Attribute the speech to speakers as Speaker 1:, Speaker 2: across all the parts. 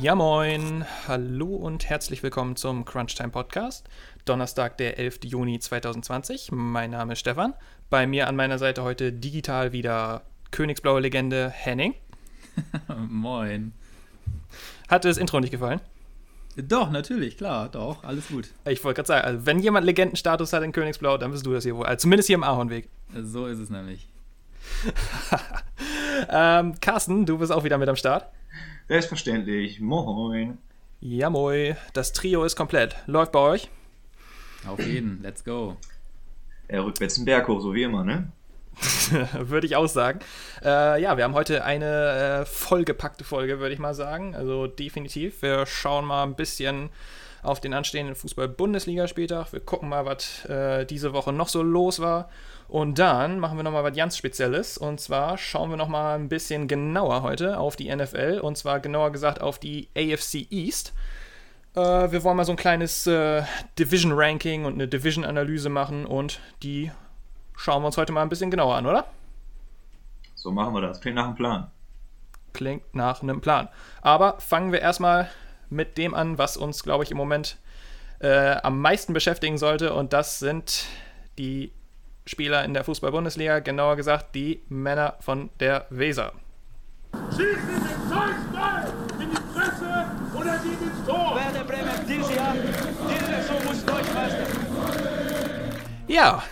Speaker 1: Ja moin, hallo und herzlich willkommen zum Crunchtime Podcast. Donnerstag, der 11. Juni 2020. Mein Name ist Stefan. Bei mir an meiner Seite heute digital wieder Königsblaue Legende Henning.
Speaker 2: moin.
Speaker 1: Hat dir das Intro nicht gefallen?
Speaker 2: Doch, natürlich, klar, doch, alles gut.
Speaker 1: Ich wollte gerade sagen, also wenn jemand Legendenstatus hat in Königsblau, dann bist du das hier wohl. Also zumindest hier im Ahornweg.
Speaker 2: So ist es nämlich.
Speaker 1: ähm, Carsten, du bist auch wieder mit am Start.
Speaker 3: Selbstverständlich. Moin.
Speaker 1: Ja, moi. Das Trio ist komplett. Läuft bei euch?
Speaker 2: Auf jeden. Let's go.
Speaker 3: Er rückwärts den Berg hoch, so wie immer, ne?
Speaker 1: würde ich auch sagen. Äh, ja, wir haben heute eine äh, vollgepackte Folge, würde ich mal sagen. Also definitiv. Wir schauen mal ein bisschen auf den anstehenden Fußball-Bundesligaspieltag. Wir gucken mal, was äh, diese Woche noch so los war. Und dann machen wir nochmal was ganz Spezielles. Und zwar schauen wir nochmal ein bisschen genauer heute auf die NFL. Und zwar genauer gesagt auf die AFC East. Äh, wir wollen mal so ein kleines äh, Division-Ranking und eine Division-Analyse machen. Und die schauen wir uns heute mal ein bisschen genauer an, oder?
Speaker 3: So machen wir das. Klingt nach einem Plan.
Speaker 1: Klingt nach einem Plan. Aber fangen wir erstmal mit dem an, was uns, glaube ich, im Moment äh, am meisten beschäftigen sollte. Und das sind die Spieler in der Fußball-Bundesliga, genauer gesagt die Männer von der Weser. Schießen den Zeugstein in die Presse oder geht ins Tor! Werder Bremen dieses Jahr, diese Saison muss Deutschmeister. Ja,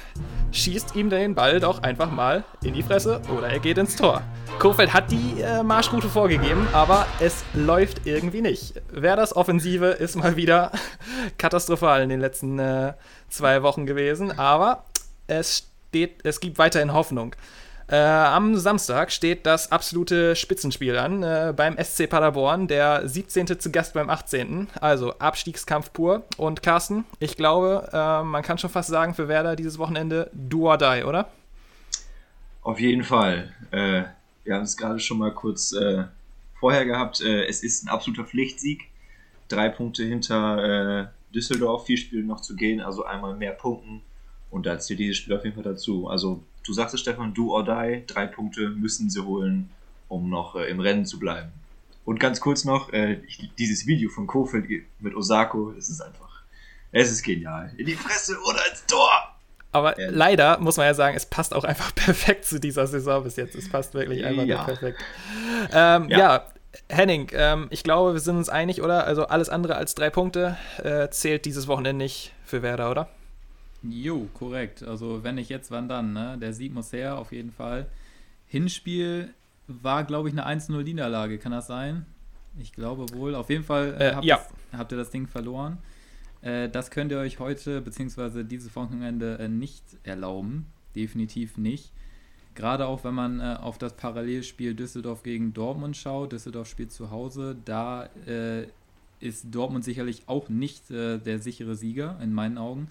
Speaker 1: schießt ihm den Ball doch einfach mal in die Fresse oder er geht ins Tor. Kofeld hat die äh, Marschroute vorgegeben, aber es läuft irgendwie nicht. Werders Offensive ist mal wieder katastrophal in den letzten äh, zwei Wochen gewesen, aber es, steht, es gibt weiterhin Hoffnung. Äh, am Samstag steht das absolute Spitzenspiel an äh, beim SC Paderborn, der 17. zu Gast beim 18. Also Abstiegskampf pur. Und Carsten, ich glaube, äh, man kann schon fast sagen, für Werder dieses Wochenende do or die, oder?
Speaker 3: Auf jeden Fall. Äh, wir haben es gerade schon mal kurz äh, vorher gehabt. Äh, es ist ein absoluter Pflichtsieg. Drei Punkte hinter Düsseldorf, vier Spiele noch zu gehen, also einmal mehr Punkten und da zählt dieses Spiel auf jeden Fall dazu. Also, du sagst es, Stefan, do or die, drei Punkte müssen sie holen, um noch äh, im Rennen zu bleiben. Und ganz kurz noch, äh, dieses Video von Kofeld mit Osako, es ist einfach, es ist genial. In die Fresse oder ins Tor!
Speaker 1: Aber ja. leider muss man ja sagen, es passt auch einfach perfekt zu dieser Saison bis jetzt. Es passt wirklich einfach ja. perfekt. Ähm, ja. ja. Henning, ähm, ich glaube, wir sind uns einig, oder? Also alles andere als drei Punkte äh, zählt dieses Wochenende nicht für Werder, oder?
Speaker 2: Jo, korrekt. Also wenn nicht jetzt, wann dann? Ne? Der Sieg muss her, auf jeden Fall. Hinspiel war, glaube ich, eine 1-0-Niederlage, kann das sein? Ich glaube wohl. Auf jeden Fall äh, habt, ja. das, habt, ihr das Ding verloren. Äh, das könnt ihr euch heute bzw. dieses Wochenende äh, nicht erlauben. Definitiv nicht. Gerade auch wenn man äh, auf das Parallelspiel Düsseldorf gegen Dortmund schaut. Düsseldorf spielt zu Hause. Da äh, ist Dortmund sicherlich auch nicht äh, der sichere Sieger, in meinen Augen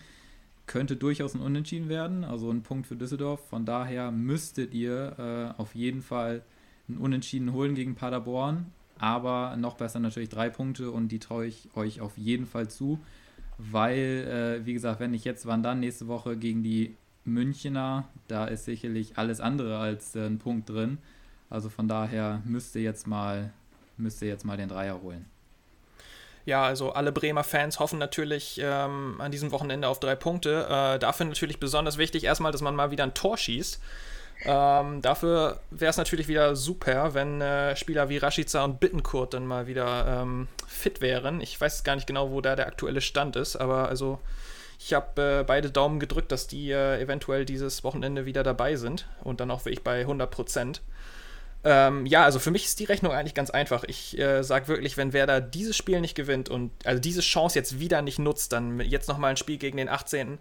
Speaker 2: könnte durchaus ein Unentschieden werden, also ein Punkt für Düsseldorf. Von daher müsstet ihr äh, auf jeden Fall ein Unentschieden holen gegen Paderborn. Aber noch besser natürlich drei Punkte und die traue ich euch auf jeden Fall zu, weil, äh, wie gesagt, wenn nicht jetzt, wann dann nächste Woche gegen die Münchener, da ist sicherlich alles andere als äh, ein Punkt drin. Also von daher müsst ihr jetzt mal, müsst ihr jetzt mal den Dreier holen.
Speaker 1: Ja, also alle Bremer Fans hoffen natürlich ähm, an diesem Wochenende auf drei Punkte. Äh, dafür natürlich besonders wichtig erstmal, dass man mal wieder ein Tor schießt. Ähm, dafür wäre es natürlich wieder super, wenn äh, Spieler wie Rashica und Bittenkurt dann mal wieder ähm, fit wären. Ich weiß gar nicht genau, wo da der aktuelle Stand ist, aber also ich habe äh, beide Daumen gedrückt, dass die äh, eventuell dieses Wochenende wieder dabei sind und dann auch wirklich bei 100 Prozent. Ähm, ja, also für mich ist die Rechnung eigentlich ganz einfach. Ich äh, sage wirklich, wenn Werder dieses Spiel nicht gewinnt und also diese Chance jetzt wieder nicht nutzt, dann jetzt nochmal ein Spiel gegen den 18.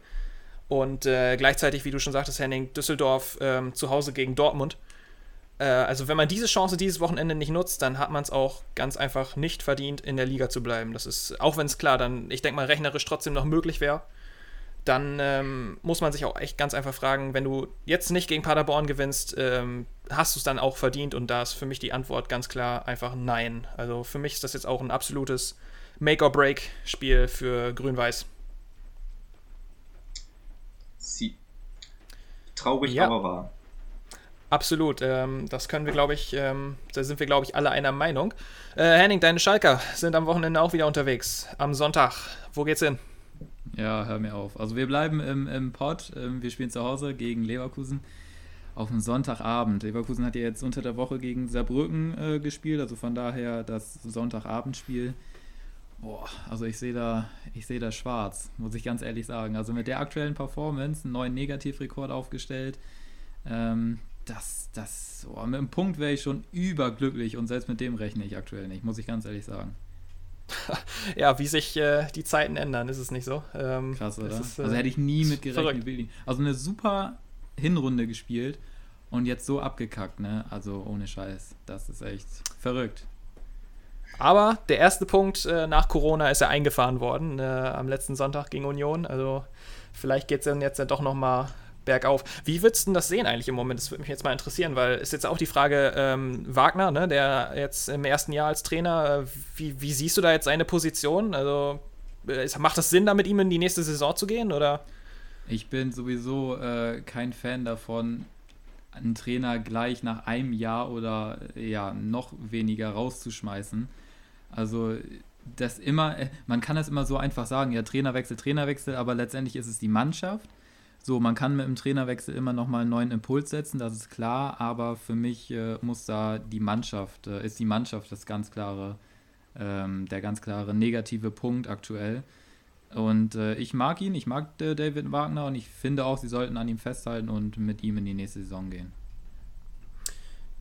Speaker 1: Und äh, gleichzeitig, wie du schon sagtest, Henning, Düsseldorf ähm, zu Hause gegen Dortmund. Äh, also wenn man diese Chance dieses Wochenende nicht nutzt, dann hat man es auch ganz einfach nicht verdient, in der Liga zu bleiben. Das ist, auch wenn es klar dann, ich denke mal, rechnerisch trotzdem noch möglich wäre dann ähm, muss man sich auch echt ganz einfach fragen, wenn du jetzt nicht gegen Paderborn gewinnst, ähm, hast du es dann auch verdient? Und da ist für mich die Antwort ganz klar einfach nein. Also für mich ist das jetzt auch ein absolutes Make-or-Break-Spiel für Grün-Weiß.
Speaker 3: Sie. Traurig, ja. aber wahr.
Speaker 1: Absolut. Ähm, das können wir, glaube ich, ähm, da sind wir, glaube ich, alle einer Meinung. Äh, Henning, deine Schalker sind am Wochenende auch wieder unterwegs. Am Sonntag. Wo geht's hin?
Speaker 2: Ja, hör mir auf. Also wir bleiben im, im Pod. Ähm, wir spielen zu Hause gegen Leverkusen auf dem Sonntagabend. Leverkusen hat ja jetzt unter der Woche gegen Saarbrücken äh, gespielt, also von daher das Sonntagabendspiel. Boah, also ich sehe da, ich sehe da schwarz, muss ich ganz ehrlich sagen. Also mit der aktuellen Performance einen neuen Negativrekord aufgestellt. Ähm, das, das, oh, mit einem Punkt wäre ich schon überglücklich und selbst mit dem rechne ich aktuell nicht, muss ich ganz ehrlich sagen.
Speaker 1: ja, wie sich äh, die Zeiten ändern, ist es nicht so?
Speaker 2: Ähm, Krass, oder? Ist, äh, also hätte ich nie mit gerechnet. Also eine super Hinrunde gespielt und jetzt so abgekackt, ne? Also ohne Scheiß. Das ist echt verrückt.
Speaker 1: Aber der erste Punkt äh, nach Corona ist ja eingefahren worden äh, am letzten Sonntag gegen Union. Also vielleicht geht es dann jetzt ja doch noch mal bergauf. Wie würdest du das sehen eigentlich im Moment? Das würde mich jetzt mal interessieren, weil es jetzt auch die Frage, ähm, Wagner, ne, der jetzt im ersten Jahr als Trainer, äh, wie, wie, siehst du da jetzt seine Position? Also äh, macht das Sinn, da mit ihm in die nächste Saison zu gehen? Oder?
Speaker 2: Ich bin sowieso äh, kein Fan davon, einen Trainer gleich nach einem Jahr oder ja noch weniger rauszuschmeißen. Also das immer, äh, man kann das immer so einfach sagen, ja Trainerwechsel, Trainerwechsel, aber letztendlich ist es die Mannschaft so, man kann mit dem Trainerwechsel immer nochmal einen neuen Impuls setzen, das ist klar, aber für mich äh, muss da die Mannschaft, äh, ist die Mannschaft das ganz klare, ähm, der ganz klare negative Punkt aktuell. Und äh, ich mag ihn, ich mag äh, David Wagner und ich finde auch, sie sollten an ihm festhalten und mit ihm in die nächste Saison gehen.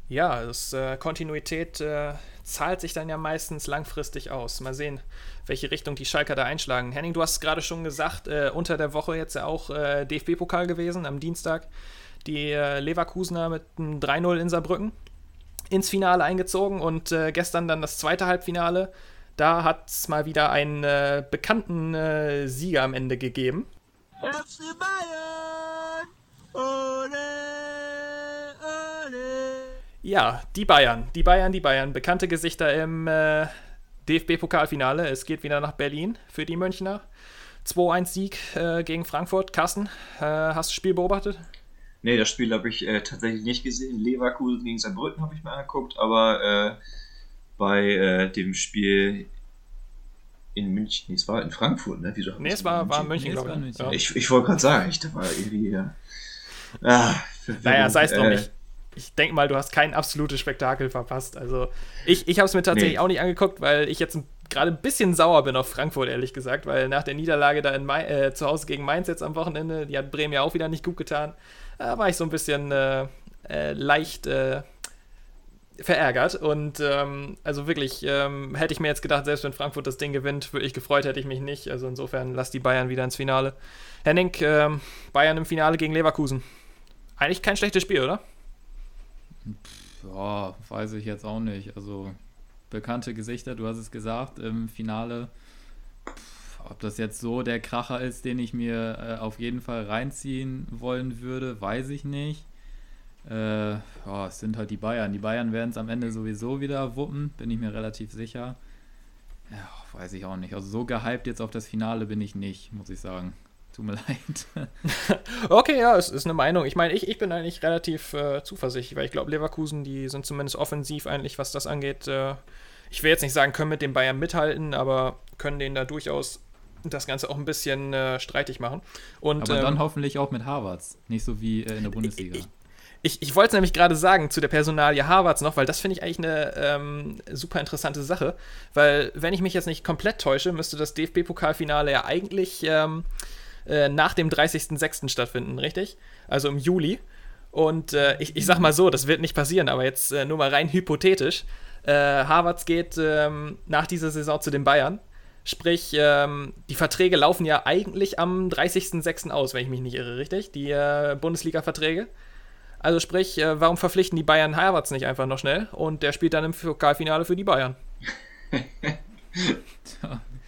Speaker 1: Ja, das, äh, Kontinuität äh, zahlt sich dann ja meistens langfristig aus. Mal sehen, welche Richtung die Schalker da einschlagen. Henning, du hast es gerade schon gesagt, äh, unter der Woche jetzt ja auch äh, DFB-Pokal gewesen am Dienstag. Die Leverkusener mit einem 3-0 in Saarbrücken ins Finale eingezogen und gestern dann das zweite Halbfinale. Da hat es mal wieder einen bekannten Sieger am Ende gegeben. FC Bayern! Ole! Ja, die Bayern, die Bayern, die Bayern. Bekannte Gesichter im äh, DFB-Pokalfinale. Es geht wieder nach Berlin für die Münchner. 2-1-Sieg äh, gegen Frankfurt. Carsten, äh, hast du das Spiel beobachtet?
Speaker 3: Nee, das Spiel habe ich äh, tatsächlich nicht gesehen. Leverkusen gegen Saarbrücken habe ich mir angeguckt, aber äh, bei äh, dem Spiel in München, nee, es war in Frankfurt, ne? Wieso
Speaker 1: nee, es war, war in München, nee, glaube
Speaker 3: ich. Ja. Ich, ich wollte gerade sagen, ich da war irgendwie. Ja,
Speaker 1: ah, naja, sei es doch nicht ich denke mal, du hast kein absolutes Spektakel verpasst. Also ich, ich habe es mir tatsächlich nee. auch nicht angeguckt, weil ich jetzt gerade ein bisschen sauer bin auf Frankfurt, ehrlich gesagt, weil nach der Niederlage da in Mai, äh, zu Hause gegen Mainz jetzt am Wochenende, die hat Bremen ja auch wieder nicht gut getan, da war ich so ein bisschen äh, äh, leicht äh, verärgert. Und ähm, also wirklich, ähm, hätte ich mir jetzt gedacht, selbst wenn Frankfurt das Ding gewinnt, würde ich gefreut, hätte ich mich nicht. Also insofern lass die Bayern wieder ins Finale. Henning, ähm, Bayern im Finale gegen Leverkusen. Eigentlich kein schlechtes Spiel, oder?
Speaker 2: Ja, weiß ich jetzt auch nicht. Also bekannte Gesichter, du hast es gesagt, im Finale. Ob das jetzt so der Kracher ist, den ich mir äh, auf jeden Fall reinziehen wollen würde, weiß ich nicht. Äh, oh, es sind halt die Bayern. Die Bayern werden es am Ende sowieso wieder wuppen, bin ich mir relativ sicher. Ja, weiß ich auch nicht. Also so gehypt jetzt auf das Finale bin ich nicht, muss ich sagen. Tut mir leid.
Speaker 1: okay, ja, es ist eine Meinung. Ich meine, ich, ich bin eigentlich relativ äh, zuversichtlich, weil ich glaube, Leverkusen, die sind zumindest offensiv eigentlich, was das angeht. Äh, ich will jetzt nicht sagen, können mit den Bayern mithalten, aber können denen da durchaus das Ganze auch ein bisschen äh, streitig machen. Und,
Speaker 2: aber dann ähm, hoffentlich auch mit Harvards, nicht so wie äh, in der Bundesliga.
Speaker 1: Ich, ich, ich wollte es nämlich gerade sagen zu der Personalie Harvards noch, weil das finde ich eigentlich eine ähm, super interessante Sache. Weil, wenn ich mich jetzt nicht komplett täusche, müsste das DFB-Pokalfinale ja eigentlich ähm, äh, nach dem 30.06. stattfinden, richtig? Also im Juli. Und äh, ich, ich sag mal so, das wird nicht passieren, aber jetzt äh, nur mal rein hypothetisch. Äh, Harvards geht ähm, nach dieser Saison zu den Bayern. Sprich, ähm, die Verträge laufen ja eigentlich am 30.06. aus, wenn ich mich nicht irre, richtig? Die äh, Bundesliga-Verträge. Also sprich, äh, warum verpflichten die Bayern Harvards nicht einfach noch schnell? Und der spielt dann im Pokalfinale für die Bayern.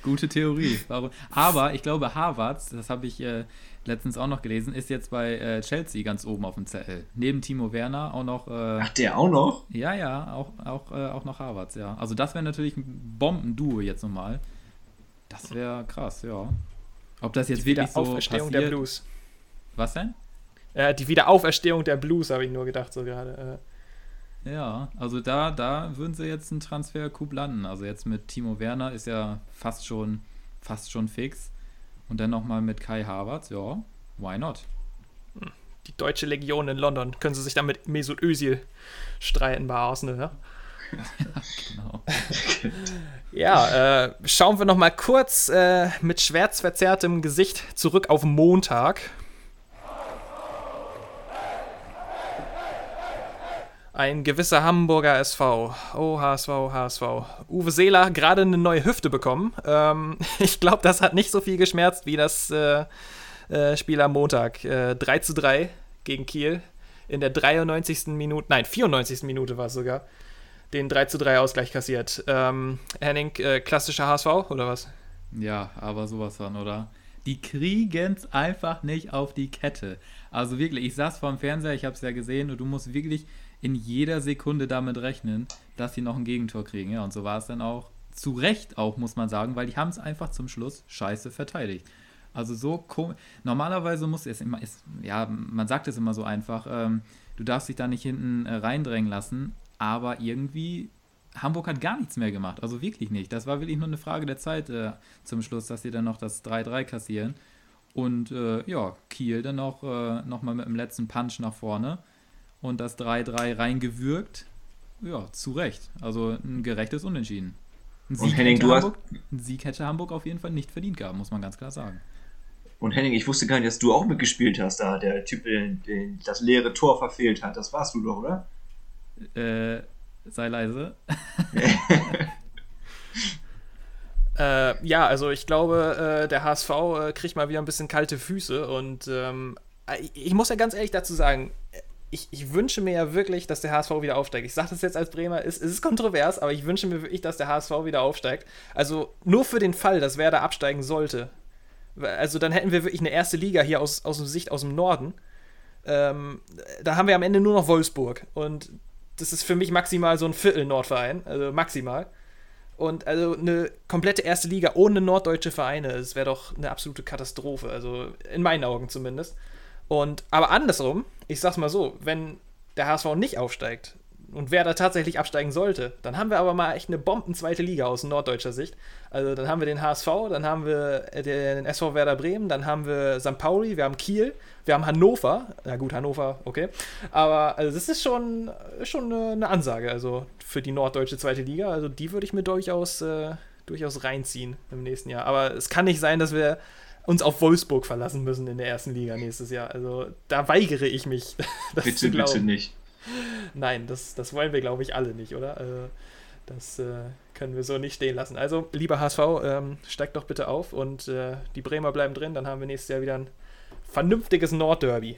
Speaker 2: Gute Theorie. Aber ich glaube, Harvards, das habe ich äh, letztens auch noch gelesen, ist jetzt bei äh, Chelsea ganz oben auf dem Zettel. Neben Timo Werner auch noch. Äh,
Speaker 3: Ach, der auch noch?
Speaker 2: Ja, ja, auch, auch, äh, auch noch Harvards, ja. Also das wäre natürlich ein Bombenduo jetzt nochmal. Das wäre krass, ja. Ob das jetzt Die wirklich so
Speaker 1: passiert. der Blues.
Speaker 2: Was denn?
Speaker 1: Ja, die Wiederauferstehung der Blues, habe ich nur gedacht, so gerade.
Speaker 2: Ja, also da, da würden sie jetzt einen Transfer-Coup landen. Also jetzt mit Timo Werner ist ja fast schon, fast schon fix. Und dann nochmal mit Kai Havertz, ja, why not?
Speaker 1: Die deutsche Legion in London. Können sie sich dann mit Mesut Özil streiten bei Arsenal, ja? genau. ja, äh, schauen wir noch mal kurz äh, mit schwärzverzerrtem Gesicht zurück auf Montag. Ein gewisser Hamburger SV. Oh, HSV, HSV. Uwe Seeler gerade eine neue Hüfte bekommen. Ähm, ich glaube, das hat nicht so viel geschmerzt wie das äh, äh, Spiel am Montag. Äh, 3 zu 3 gegen Kiel. In der 93. Minute, nein, 94. Minute war es sogar. Den 3 zu 3 Ausgleich kassiert. Ähm, Henning, äh, klassischer HSV oder was?
Speaker 2: Ja, aber sowas von, oder? Die kriegen es einfach nicht auf die Kette. Also wirklich, ich saß vor dem Fernseher, ich habe es ja gesehen und du musst wirklich in jeder Sekunde damit rechnen, dass sie noch ein Gegentor kriegen. Ja, und so war es dann auch. Zu Recht auch, muss man sagen, weil die haben es einfach zum Schluss scheiße verteidigt. Also so komisch. Normalerweise muss es immer, ist, ja, man sagt es immer so einfach, ähm, du darfst dich da nicht hinten äh, reindrängen lassen, aber irgendwie Hamburg hat gar nichts mehr gemacht. Also wirklich nicht. Das war wirklich nur eine Frage der Zeit äh, zum Schluss, dass sie dann noch das 3-3 kassieren. Und äh, ja, Kiel dann noch, äh, noch mal mit dem letzten Punch nach vorne und das 3-3 reingewürgt. Ja, zu Recht. Also ein gerechtes Unentschieden. Ein Sieg, Henning, hätte Hamburg, ein Sieg hätte Hamburg auf jeden Fall nicht verdient gehabt, muss man ganz klar sagen.
Speaker 3: Und Henning, ich wusste gar nicht, dass du auch mitgespielt hast, da der Typ, den, den das leere Tor verfehlt hat. Das warst du doch, oder?
Speaker 2: Äh, sei leise.
Speaker 1: äh, ja, also ich glaube, äh, der HSV äh, kriegt mal wieder ein bisschen kalte Füße und ähm, ich muss ja ganz ehrlich dazu sagen, ich, ich, wünsche mir ja wirklich, dass der HSV wieder aufsteigt. Ich sage das jetzt als Bremer, es, es ist kontrovers, aber ich wünsche mir wirklich, dass der HSV wieder aufsteigt. Also nur für den Fall, dass Werder absteigen sollte. Also dann hätten wir wirklich eine erste Liga hier aus, aus Sicht aus dem Norden. Ähm, da haben wir am Ende nur noch Wolfsburg. Und das ist für mich maximal so ein Viertel-Nordverein. Also maximal. Und also eine komplette erste Liga ohne norddeutsche Vereine, das wäre doch eine absolute Katastrophe. Also in meinen Augen zumindest. Und, aber andersrum, ich sag's mal so, wenn der HSV nicht aufsteigt und wer da tatsächlich absteigen sollte, dann haben wir aber mal echt eine Bomben-zweite Liga aus norddeutscher Sicht. Also dann haben wir den HSV, dann haben wir äh, den SV Werder Bremen, dann haben wir St. Pauli, wir haben Kiel, wir haben Hannover. Na gut, Hannover, okay. Aber also das ist schon, schon eine, Ansage, also für die norddeutsche zweite Liga. Also die würde ich mir durchaus, äh, durchaus reinziehen im nächsten Jahr. Aber es kann nicht sein, dass wir uns auf Wolfsburg verlassen müssen in der ersten Liga nächstes Jahr. Also da weigere ich mich.
Speaker 3: Das bitte, bitte nicht.
Speaker 1: Nein, das, das wollen wir, glaube ich, alle nicht, oder? Also, das äh, können wir so nicht stehen lassen. Also, lieber HSV, ähm, steigt doch bitte auf und äh, die Bremer bleiben drin. Dann haben wir nächstes Jahr wieder ein vernünftiges Nordderby.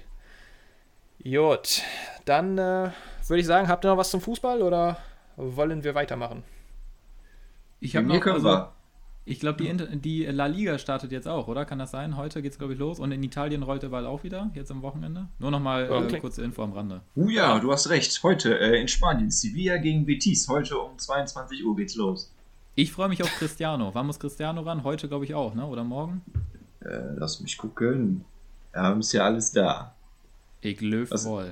Speaker 1: Jut, dann äh, würde ich sagen, habt ihr noch was zum Fußball oder wollen wir weitermachen?
Speaker 2: Ich habe noch, also, ich glaube, die, die La Liga startet jetzt auch, oder? Kann das sein? Heute geht es, glaube ich, los. Und in Italien rollt der Ball auch wieder, jetzt am Wochenende. Nur nochmal okay. äh, kurze Info am Rande.
Speaker 3: Uh ja, du hast recht. Heute äh, in Spanien. Sevilla gegen Betis. Heute um 22 Uhr geht's los.
Speaker 2: Ich freue mich auf Cristiano. Wann muss Cristiano ran? Heute, glaube ich, auch, ne? Oder morgen?
Speaker 3: Äh, lass mich gucken. Wir haben es ja alles da.
Speaker 2: Ich löw was, voll.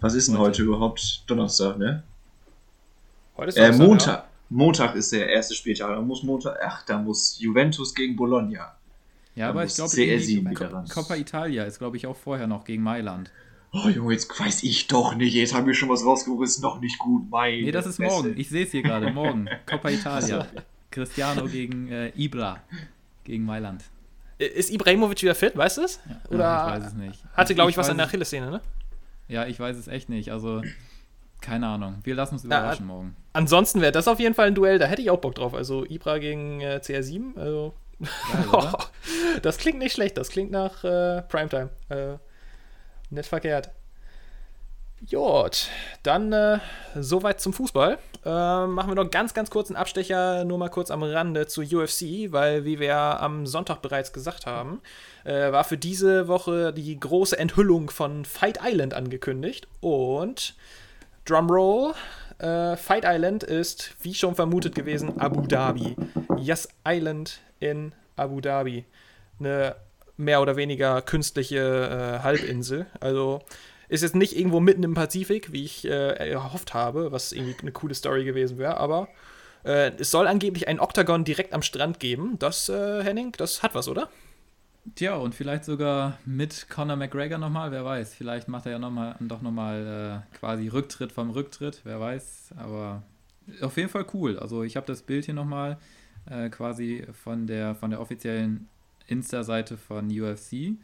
Speaker 3: Was ist denn heute, heute überhaupt? Donnerstag, ne? Heute ist Donnerstag, äh, Montag. Ja. Montag ist der erste Spieltag. Da muss Montag, ach, da muss Juventus gegen Bologna.
Speaker 2: Ja, da aber ich glaube, Coppa Italia ist, glaube ich, auch vorher noch gegen Mailand.
Speaker 3: Oh Junge, jetzt weiß ich doch nicht. Jetzt haben wir schon was rausgeholt, ist noch nicht gut. Mein
Speaker 2: nee, das ist Beste. morgen. Ich sehe es hier gerade. Morgen. Coppa Italia. Cristiano gegen äh, Ibra. Gegen Mailand.
Speaker 1: Ist Ibrahimovic wieder fit, weißt du es? Ja, Oder ich weiß es nicht. Hatte, glaube ich, ich, was in der Achillessehne, ne?
Speaker 2: Ja, ich weiß es echt nicht. Also, keine Ahnung. Wir lassen uns überraschen ja, morgen.
Speaker 1: Ansonsten wäre das auf jeden Fall ein Duell, da hätte ich auch Bock drauf. Also Ibra gegen äh, CR7. Also, Geil, das klingt nicht schlecht. Das klingt nach äh, Primetime. Äh, nicht verkehrt. Jod, dann äh, soweit zum Fußball. Äh, machen wir noch ganz, ganz kurz einen Abstecher, nur mal kurz am Rande zu UFC, weil, wie wir ja am Sonntag bereits gesagt haben, äh, war für diese Woche die große Enthüllung von Fight Island angekündigt. Und Drumroll. Äh, Fight Island ist, wie schon vermutet gewesen, Abu Dhabi. Yes Island in Abu Dhabi. Eine mehr oder weniger künstliche äh, Halbinsel. Also ist jetzt nicht irgendwo mitten im Pazifik, wie ich äh, erhofft habe, was irgendwie eine coole Story gewesen wäre, aber äh, es soll angeblich ein Oktagon direkt am Strand geben. Das, äh, Henning, das hat was, oder?
Speaker 2: Tja, und vielleicht sogar mit Conor McGregor nochmal, wer weiß. Vielleicht macht er ja noch mal, doch nochmal äh, quasi Rücktritt vom Rücktritt, wer weiß. Aber auf jeden Fall cool. Also ich habe das Bild hier nochmal äh, quasi von der, von der offiziellen Insta-Seite von UFC.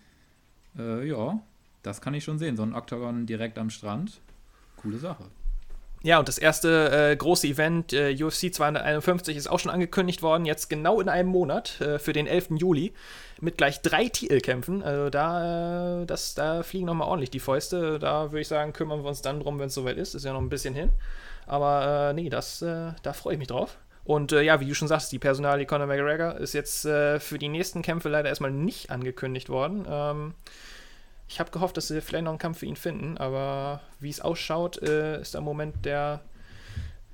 Speaker 2: Äh, ja, das kann ich schon sehen. So ein Octagon direkt am Strand. Coole Sache.
Speaker 1: Ja, und das erste äh, große Event, äh, UFC 251, ist auch schon angekündigt worden, jetzt genau in einem Monat, äh, für den 11. Juli, mit gleich drei Titelkämpfen. Also da, äh, das, da fliegen nochmal ordentlich die Fäuste. Da würde ich sagen, kümmern wir uns dann drum, wenn es soweit ist. Ist ja noch ein bisschen hin. Aber äh, nee, das, äh, da freue ich mich drauf. Und ja, wie du schon sagst, die Personalie Conor McGregor ist jetzt für die nächsten Kämpfe leider erstmal nicht angekündigt worden. Ähm, ich habe gehofft, dass sie vielleicht noch einen Kampf für ihn finden, aber wie es ausschaut, äh, ist im Moment der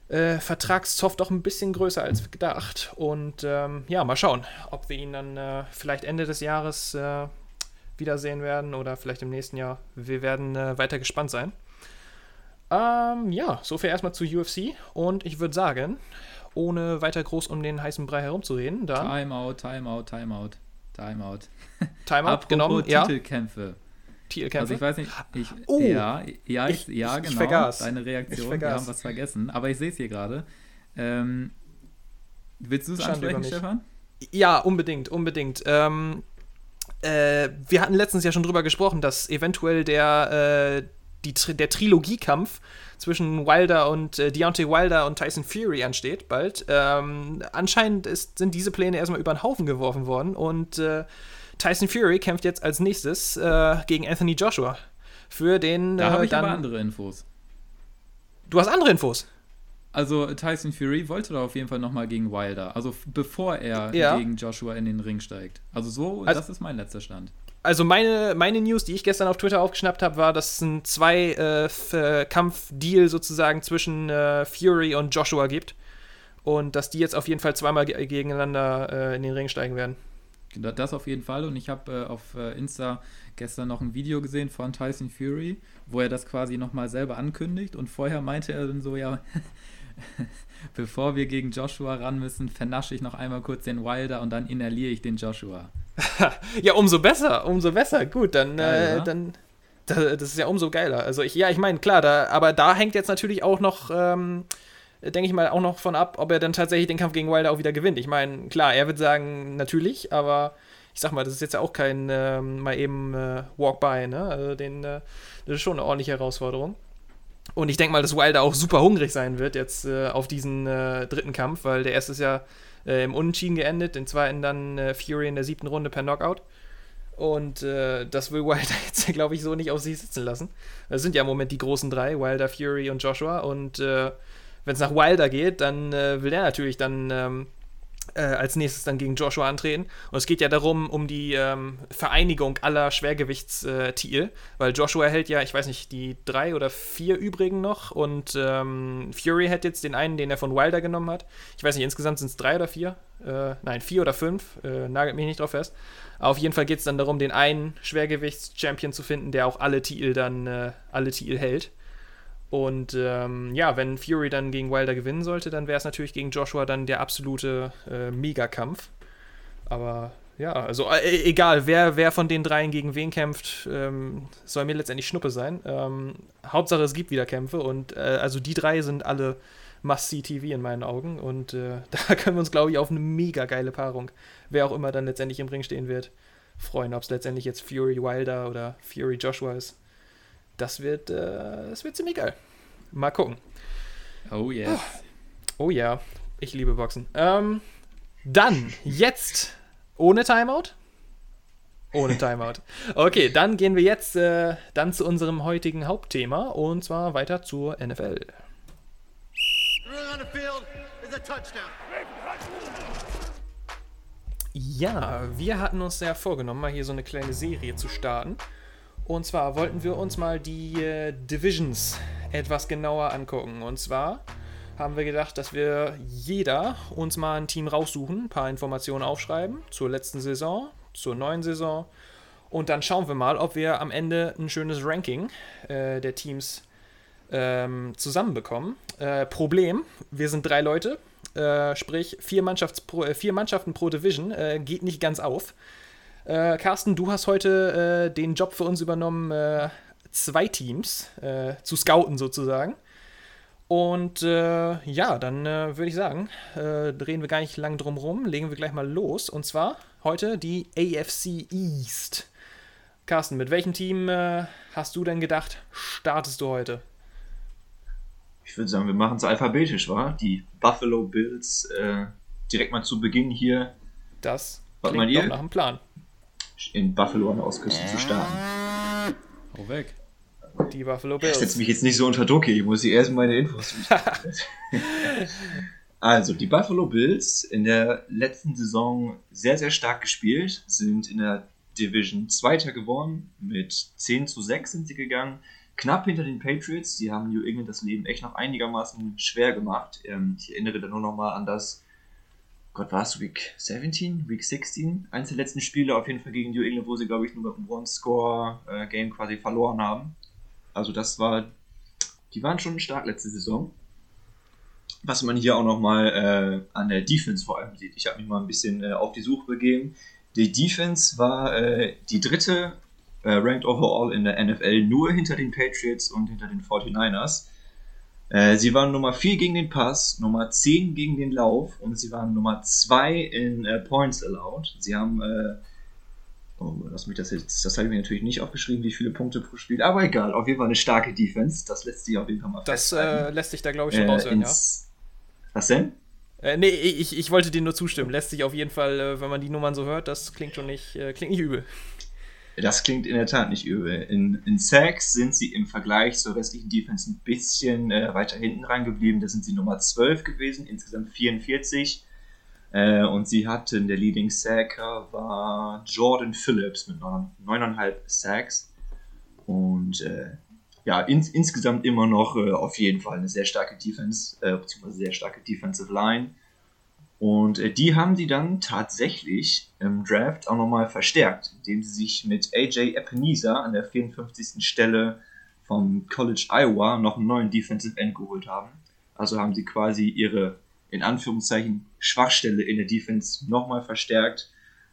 Speaker 1: äh, Vertragszoff doch ein bisschen größer als gedacht. Und ähm, ja, mal schauen, ob wir ihn dann äh, vielleicht Ende des Jahres äh, wiedersehen werden oder vielleicht im nächsten Jahr. Wir werden äh, weiter gespannt sein. Ähm, ja, soviel erstmal zu UFC. Und ich würde sagen, ohne weiter groß um den heißen Brei herumzureden, dann.
Speaker 2: Timeout, Timeout, Timeout, Timeout.
Speaker 1: Timeout genommen,
Speaker 2: ja. Titelkämpfe.
Speaker 1: Titelkämpfe?
Speaker 2: Also ich weiß nicht, ich, oh, ja, ja, ich, ja,
Speaker 1: ich,
Speaker 2: genau,
Speaker 1: ich vergaß.
Speaker 2: deine Reaktion, wir haben was vergessen, aber ich sehe es hier gerade. Ähm, willst du es ansprechen, Stefan?
Speaker 1: Ja, unbedingt, unbedingt. Ähm, äh, wir hatten letztens ja schon drüber gesprochen, dass eventuell der, äh, die, der Trilogiekampf zwischen Wilder und äh, Deontay Wilder und Tyson Fury ansteht bald. Ähm, anscheinend ist, sind diese Pläne erstmal über den Haufen geworfen worden und äh, Tyson Fury kämpft jetzt als nächstes äh, gegen Anthony Joshua. Für den.
Speaker 2: Da habe
Speaker 1: äh,
Speaker 2: ich aber andere Infos.
Speaker 1: Du hast andere Infos?
Speaker 2: Also Tyson Fury wollte da auf jeden Fall nochmal gegen Wilder. Also bevor er ja. gegen Joshua in den Ring steigt. Also so, also, das ist mein letzter Stand.
Speaker 1: Also meine, meine News, die ich gestern auf Twitter aufgeschnappt habe, war, dass es ein Zwei-Kampf-Deal äh, sozusagen zwischen äh, Fury und Joshua gibt. Und dass die jetzt auf jeden Fall zweimal gegeneinander äh, in den Ring steigen werden.
Speaker 2: Das auf jeden Fall. Und ich habe äh, auf äh, Insta gestern noch ein Video gesehen von Tyson Fury, wo er das quasi nochmal selber ankündigt. Und vorher meinte er dann so, ja, bevor wir gegen Joshua ran müssen, vernasche ich noch einmal kurz den Wilder und dann inhaliere ich den Joshua.
Speaker 1: ja, umso besser, umso besser. Gut, dann, Geil, äh, dann das ist ja umso geiler. Also ich, ja, ich meine, klar, da, aber da hängt jetzt natürlich auch noch ähm, denke ich mal, auch noch von ab, ob er dann tatsächlich den Kampf gegen Wilder auch wieder gewinnt. Ich meine, klar, er wird sagen, natürlich, aber ich sag mal, das ist jetzt ja auch kein ähm, mal eben äh, Walk-by, ne? Also den, äh, das ist schon eine ordentliche Herausforderung. Und ich denke mal, dass Wilder auch super hungrig sein wird jetzt äh, auf diesen äh, dritten Kampf, weil der erste ist ja äh, im Unentschieden geendet, den zweiten dann äh, Fury in der siebten Runde per Knockout. Und das will Wilder jetzt, glaube ich, so nicht auf sich sitzen lassen. Das sind ja im Moment die großen drei, Wilder, Fury und Joshua. Und wenn es nach Wilder geht, dann äh, will er natürlich dann ähm, äh, als nächstes dann gegen Joshua antreten. Und es geht ja darum, um die ähm, Vereinigung aller Schwergewichtstitel, weil Joshua hält ja, ich weiß nicht, die drei oder vier übrigen noch und ähm, Fury hat jetzt den einen, den er von Wilder genommen hat. Ich weiß nicht, insgesamt sind es drei oder vier. Äh, nein, vier oder fünf. Äh, nagelt mich nicht drauf fest. Aber auf jeden Fall geht es dann darum, den einen Schwergewichts-Champion zu finden, der auch alle Titel dann, äh, alle Titel hält. Und ähm, ja, wenn Fury dann gegen Wilder gewinnen sollte, dann wäre es natürlich gegen Joshua dann der absolute äh, Megakampf. Aber ja, also äh, egal, wer, wer von den dreien gegen wen kämpft, ähm, soll mir letztendlich Schnuppe sein. Ähm, Hauptsache, es gibt wieder Kämpfe und äh, also die drei sind alle Must-See-TV in meinen Augen und äh, da können wir uns, glaube ich, auf eine mega geile Paarung, wer auch immer dann letztendlich im Ring stehen wird, freuen. Ob es letztendlich jetzt Fury Wilder oder Fury Joshua ist das wird, äh, das wird ziemlich geil. Mal gucken.
Speaker 2: Oh yes.
Speaker 1: Oh, oh ja, ich liebe Boxen. Ähm, dann, jetzt ohne Timeout? Ohne Timeout. Okay, dann gehen wir jetzt äh, dann zu unserem heutigen Hauptthema und zwar weiter zur NFL. Ja, wir hatten uns ja vorgenommen, mal hier so eine kleine Serie zu starten. Und zwar wollten wir uns mal die äh, Divisions etwas genauer angucken. Und zwar haben wir gedacht, dass wir jeder uns mal ein Team raussuchen, ein paar Informationen aufschreiben zur letzten Saison, zur neuen Saison. Und dann schauen wir mal, ob wir am Ende ein schönes Ranking äh, der Teams ähm, zusammenbekommen. Äh, Problem, wir sind drei Leute, äh, sprich vier, Mannschafts pro, äh, vier Mannschaften pro Division, äh, geht nicht ganz auf. Äh, Carsten, du hast heute den Job für uns übernommen, zwei Teams zu scouten sozusagen. Und äh, ja, dann äh, würde ich sagen, äh, drehen wir gar nicht lang drum rum, legen wir gleich mal los. Und zwar heute die AFC East. Carsten, mit welchem Team äh, hast du denn gedacht, startest du heute?
Speaker 3: Ich würde sagen, wir machen es alphabetisch, war? Die Buffalo Bills äh, direkt mal zu Beginn hier.
Speaker 1: Das Was klingt ihr? nach einem Plan.
Speaker 3: In Buffalo an der Ostküste zu starten.
Speaker 2: Hau weg.
Speaker 1: Die Buffalo Bills.
Speaker 3: Ich setze mich jetzt nicht so unter Druck hier, ich muss hier erst meine Infos Also, die Buffalo Bills in der letzten Saison sehr, sehr stark gespielt, sind in der Division Zweiter geworden, mit 10 zu 6 sind sie gegangen, knapp hinter den Patriots, die haben New England das Leben echt noch einigermaßen schwer gemacht. Ähm, ich erinnere da nur noch mal an das, Gott war es, Week 17, Week 16, eins der letzten Spiele auf jeden Fall gegen New England, wo sie, glaube ich, nur mit einem One-Score-Game äh, quasi verloren haben. Also das war, die waren schon stark letzte Saison. Was man hier auch nochmal äh, an der Defense vor allem sieht. Ich habe mich mal ein bisschen äh, auf die Suche begeben. Die Defense war äh, die dritte äh, ranked overall in der NFL, nur hinter den Patriots und hinter den 49ers. Äh, sie waren Nummer 4 gegen den Pass, Nummer 10 gegen den Lauf und sie waren Nummer 2 in äh, Points allowed. Sie haben Oh, lass mich das jetzt, das habe ich mir natürlich nicht aufgeschrieben, wie viele Punkte pro Spiel, aber egal, auf jeden Fall eine starke Defense, das lässt sich auf jeden Fall mal
Speaker 1: Das äh, lässt sich da, glaube ich, schon äh, raushören, ja.
Speaker 3: Was denn?
Speaker 1: Äh, nee, ich, ich wollte dir nur zustimmen. Lässt sich auf jeden Fall, äh, wenn man die Nummern so hört, das klingt schon nicht, äh, klingt nicht übel.
Speaker 3: Das klingt in der Tat nicht übel. In, in Sacks sind sie im Vergleich zur restlichen Defense ein bisschen äh, weiter hinten reingeblieben. Da sind sie Nummer 12 gewesen, insgesamt 44. Äh, und sie hatten, der Leading Sacker war Jordan Phillips mit 9,5 Sacks. Und äh, ja, ins, insgesamt immer noch äh, auf jeden Fall eine sehr starke Defense, äh, beziehungsweise sehr starke Defensive Line. Und äh, die haben sie dann tatsächlich im Draft auch nochmal verstärkt, indem sie sich mit AJ Epinesa an der 54. Stelle vom College Iowa noch einen neuen Defensive End geholt haben. Also haben sie quasi ihre in Anführungszeichen Schwachstelle in der Defense nochmal verstärkt.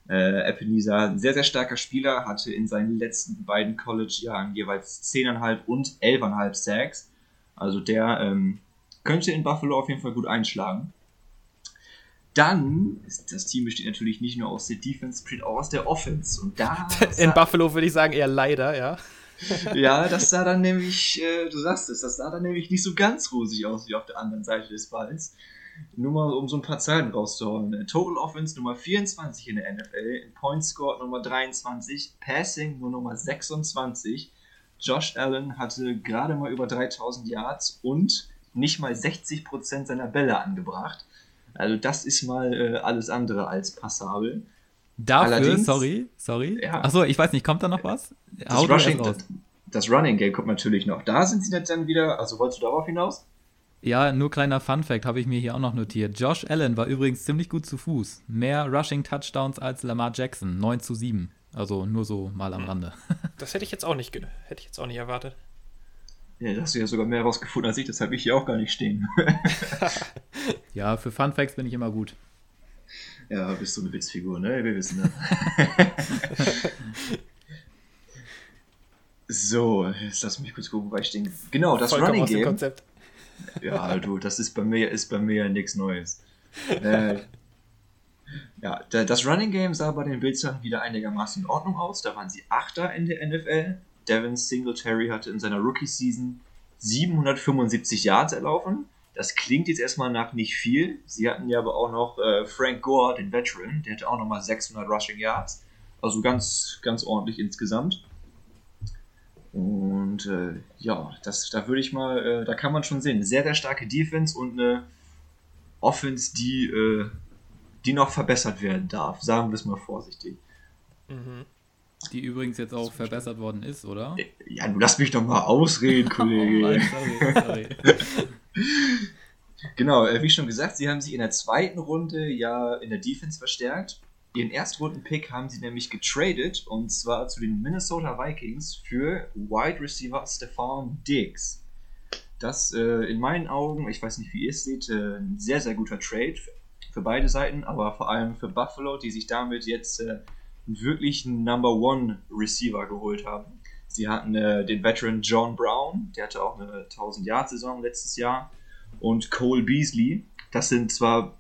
Speaker 3: Äh, Ebenezer, ein sehr, sehr starker Spieler, hatte in seinen letzten beiden College-Jahren jeweils 10,5 und 11,5 Sacks. Also der ähm, könnte in Buffalo auf jeden Fall gut einschlagen. Dann, das Team besteht natürlich nicht nur aus der Defense, besteht auch aus der Offense. Und da.
Speaker 1: In Buffalo würde ich sagen eher leider, ja.
Speaker 3: ja, das sah dann nämlich, äh, du sagst es, das sah dann nämlich nicht so ganz rosig aus wie auf der anderen Seite des Balls. Nur mal um so ein paar Zahlen rauszuholen. Total Offense Nummer 24 in der NFL, in Point Score Nummer 23, Passing nur Nummer 26. Josh Allen hatte gerade mal über 3000 Yards und nicht mal 60% seiner Bälle angebracht. Also das ist mal äh, alles andere als passabel.
Speaker 2: Dafür, Allerdings, sorry, sorry. Ja, Achso, ich weiß nicht, kommt da noch was?
Speaker 3: Das, Rushing, das, das Running Game kommt natürlich noch. Da sind sie dann wieder, also wolltest du darauf hinaus?
Speaker 2: Ja, nur kleiner Fun Fact habe ich mir hier auch noch notiert. Josh Allen war übrigens ziemlich gut zu Fuß. Mehr Rushing Touchdowns als Lamar Jackson, 9 zu 7. Also nur so mal am hm. Rande.
Speaker 1: Das hätte ich jetzt auch nicht, hätte ich jetzt auch nicht erwartet.
Speaker 3: Ja, da hast du ja sogar mehr rausgefunden als ich, das habe ich hier auch gar nicht stehen.
Speaker 2: ja, für Fun Facts bin ich immer gut.
Speaker 3: Ja, bist du eine Witzfigur, ne? Wir wissen das. so, jetzt lass mich kurz gucken, wo ich stehen. Genau, das Vollkommen Running Game. Konzept. Ja, du, das ist bei mir, ist bei mir nichts Neues. Äh, ja, das Running Game sah bei den Bildern wieder einigermaßen in Ordnung aus. Da waren sie Achter in der NFL. Devin Singletary hatte in seiner Rookie-Season 775 Yards erlaufen. Das klingt jetzt erstmal nach nicht viel. Sie hatten ja aber auch noch äh, Frank Gore, den Veteran, der hatte auch nochmal 600 Rushing Yards. Also ganz, ganz ordentlich insgesamt. Und äh, ja, das, da würde ich mal, äh, da kann man schon sehen, sehr, sehr starke Defense und eine Offense, die, äh, die noch verbessert werden darf. Sagen wir es mal vorsichtig.
Speaker 2: Mhm. Die übrigens jetzt auch verbessert worden ist, oder? Äh,
Speaker 3: ja, du lass mich doch mal ausreden, Kollege. oh, sorry, sorry. genau, äh, wie schon gesagt, sie haben sich in der zweiten Runde ja in der Defense verstärkt. ihren Erstrunden-Pick haben sie nämlich getradet und zwar zu den Minnesota Vikings für Wide Receiver Stefan Diggs. Das äh, in meinen Augen, ich weiß nicht, wie ihr es seht, äh, ein sehr, sehr guter Trade für beide Seiten, aber vor allem für Buffalo, die sich damit jetzt äh, wirklich einen Number One Receiver geholt haben. Sie hatten äh, den Veteran John Brown, der hatte auch eine 1000-Yard-Saison letztes Jahr, und Cole Beasley. Das sind zwar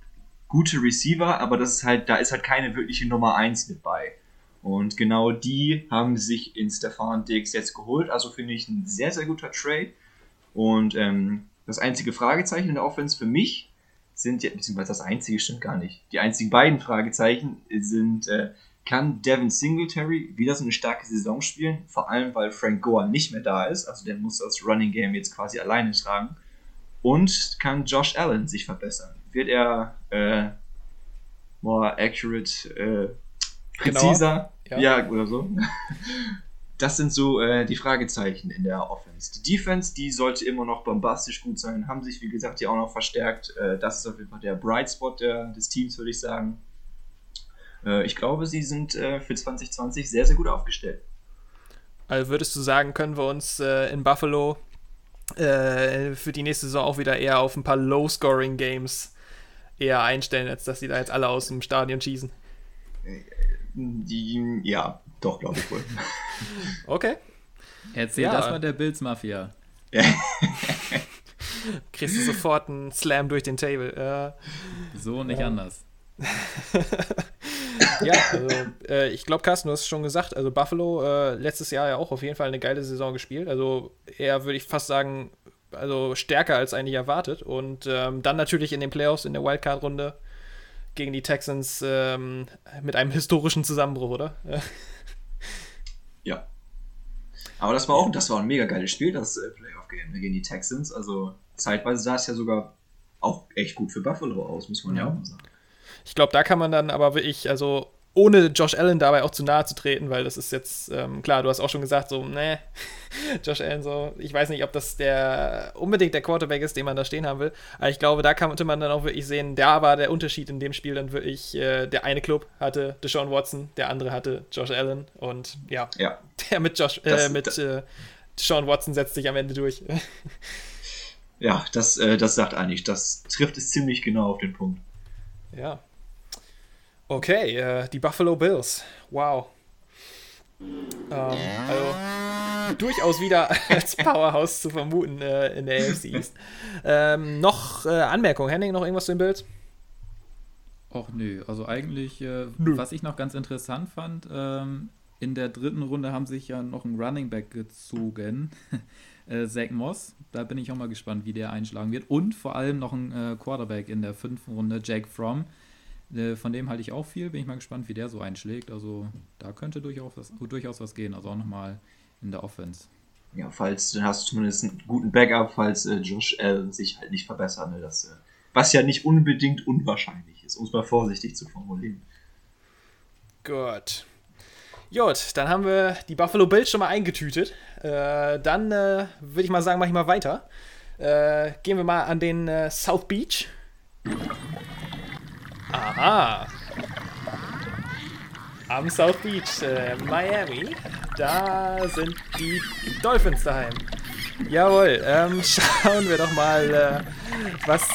Speaker 3: gute Receiver, aber das ist halt, da ist halt keine wirkliche Nummer 1 mit bei. Und genau die haben sich in Stefan Diggs jetzt geholt. Also finde ich ein sehr, sehr guter Trade. Und ähm, das einzige Fragezeichen in der Offense für mich sind, beziehungsweise das einzige stimmt gar nicht. Die einzigen beiden Fragezeichen sind, äh, kann Devin Singletary wieder so eine starke Saison spielen? Vor allem, weil Frank Gore nicht mehr da ist. Also der muss das Running Game jetzt quasi alleine tragen. Und kann Josh Allen sich verbessern? Wird er äh, more accurate, äh, präziser? Ja. ja, oder so. Das sind so äh, die Fragezeichen in der Offense. Die Defense, die sollte immer noch bombastisch gut sein, haben sich, wie gesagt, ja auch noch verstärkt. Äh, das ist auf jeden Fall der Bright Spot der, des Teams, würde ich sagen. Äh, ich glaube, sie sind äh, für 2020 sehr, sehr gut aufgestellt.
Speaker 1: Also würdest du sagen, können wir uns äh, in Buffalo äh, für die nächste Saison auch wieder eher auf ein paar Low-Scoring-Games eher einstellen, als dass sie da jetzt alle aus dem Stadion schießen.
Speaker 3: Die, ja, doch, glaube ich wohl.
Speaker 1: okay.
Speaker 2: Erzähl ja. das mal der Bills Mafia.
Speaker 1: Kriegst du sofort einen Slam durch den Table.
Speaker 2: Äh, so nicht ja. anders.
Speaker 1: ja, also äh, ich glaube, Carsten, du hast es schon gesagt, also Buffalo äh, letztes Jahr ja auch auf jeden Fall eine geile Saison gespielt. Also eher würde ich fast sagen, also stärker als eigentlich erwartet. Und ähm, dann natürlich in den Playoffs in der Wildcard-Runde gegen die Texans ähm, mit einem historischen Zusammenbruch, oder?
Speaker 3: ja. Aber das war auch, das war ein mega geiles Spiel, das äh, Playoff-Game gegen die Texans. Also zeitweise sah es ja sogar auch echt gut für Buffalo aus, muss man ja, ja auch mal sagen.
Speaker 1: Ich glaube, da kann man dann aber wirklich, also ohne Josh Allen dabei auch zu nahe zu treten, weil das ist jetzt, ähm, klar, du hast auch schon gesagt, so, ne, Josh Allen, so, ich weiß nicht, ob das der unbedingt der Quarterback ist, den man da stehen haben will, aber ich glaube, da konnte man dann auch wirklich sehen, da war der Unterschied in dem Spiel dann wirklich, äh, der eine Club hatte Deshaun Watson, der andere hatte Josh Allen und ja,
Speaker 3: ja.
Speaker 1: der mit Josh, äh, das, mit äh, Deshaun Watson setzt sich am Ende durch.
Speaker 3: ja, das, äh, das sagt eigentlich, das trifft es ziemlich genau auf den Punkt.
Speaker 1: Ja, Okay, äh, die Buffalo Bills. Wow. Ähm, also durchaus wieder als Powerhouse zu vermuten äh, in der AFC East. Ähm, noch äh, Anmerkung, Henning, noch irgendwas zu den Bills?
Speaker 2: Och nö, also eigentlich, äh, was ich noch ganz interessant fand, ähm, in der dritten Runde haben sich ja noch ein Running Back gezogen, äh, Zach Moss. Da bin ich auch mal gespannt, wie der einschlagen wird. Und vor allem noch ein äh, Quarterback in der fünften Runde, Jake Fromm. Äh, von dem halte ich auch viel. Bin ich mal gespannt, wie der so einschlägt. Also da könnte durchaus was, durchaus was gehen. Also auch nochmal in der Offense.
Speaker 3: Ja, falls, dann hast du zumindest einen guten Backup, falls äh, Josh Allen sich halt nicht verbessert. Ne? Das, äh, was ja nicht unbedingt unwahrscheinlich ist, um es mal vorsichtig zu formulieren.
Speaker 1: Gut. Gut, dann haben wir die Buffalo Bills schon mal eingetütet. Äh, dann äh, würde ich mal sagen, mache ich mal weiter. Äh, gehen wir mal an den äh, South Beach. Aha. Am South Beach, äh, Miami, da sind die Dolphins daheim. Jawohl, ähm, schauen wir doch mal, äh, was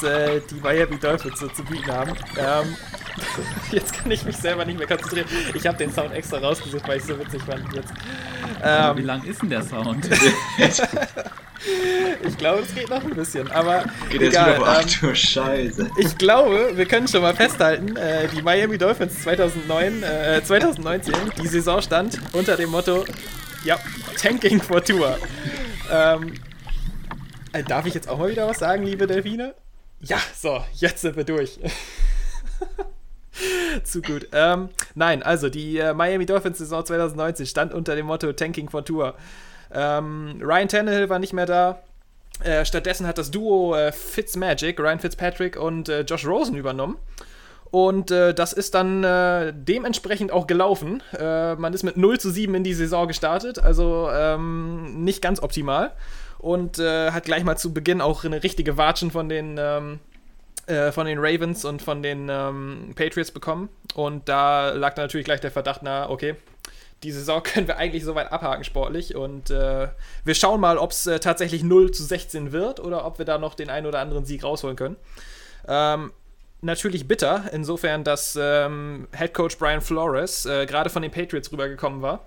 Speaker 1: die Miami Dolphins so zu bieten haben. Ähm, jetzt kann ich mich selber nicht mehr konzentrieren. Ich habe den Sound extra rausgesucht, weil ich so witzig fand jetzt.
Speaker 2: Ähm, wie lang ist denn der Sound?
Speaker 1: ich glaube, es geht noch ein bisschen, aber
Speaker 3: geht egal. Jetzt wieder, ach du Scheiße.
Speaker 1: Ich glaube, wir können schon mal festhalten, äh, die Miami Dolphins 2009, äh, 2019, die Saison stand unter dem Motto, ja, Tanking for Tour. Ähm, äh, darf ich jetzt auch mal wieder was sagen, liebe Delfine? Ja, so, jetzt sind wir durch. Zu gut. Ähm, nein, also die äh, Miami Dolphins Saison 2019 stand unter dem Motto Tanking for Tour. Ähm, Ryan Tannehill war nicht mehr da. Äh, stattdessen hat das Duo äh, Fitzmagic, Ryan Fitzpatrick und äh, Josh Rosen übernommen. Und äh, das ist dann äh, dementsprechend auch gelaufen. Äh, man ist mit 0 zu 7 in die Saison gestartet, also ähm, nicht ganz optimal. Und hat gleich mal zu Beginn auch eine richtige Watschen von den ähm, äh, von den Ravens und von den ähm, Patriots bekommen. Und da lag dann natürlich gleich der Verdacht nahe, okay, die Saison können wir eigentlich soweit abhaken sportlich. Und äh, wir schauen mal, ob es äh, tatsächlich 0 zu 16 wird oder ob wir da noch den einen oder anderen Sieg rausholen können. Ähm, natürlich bitter, insofern, dass ähm, Head Coach Brian Flores äh, gerade von den Patriots rübergekommen war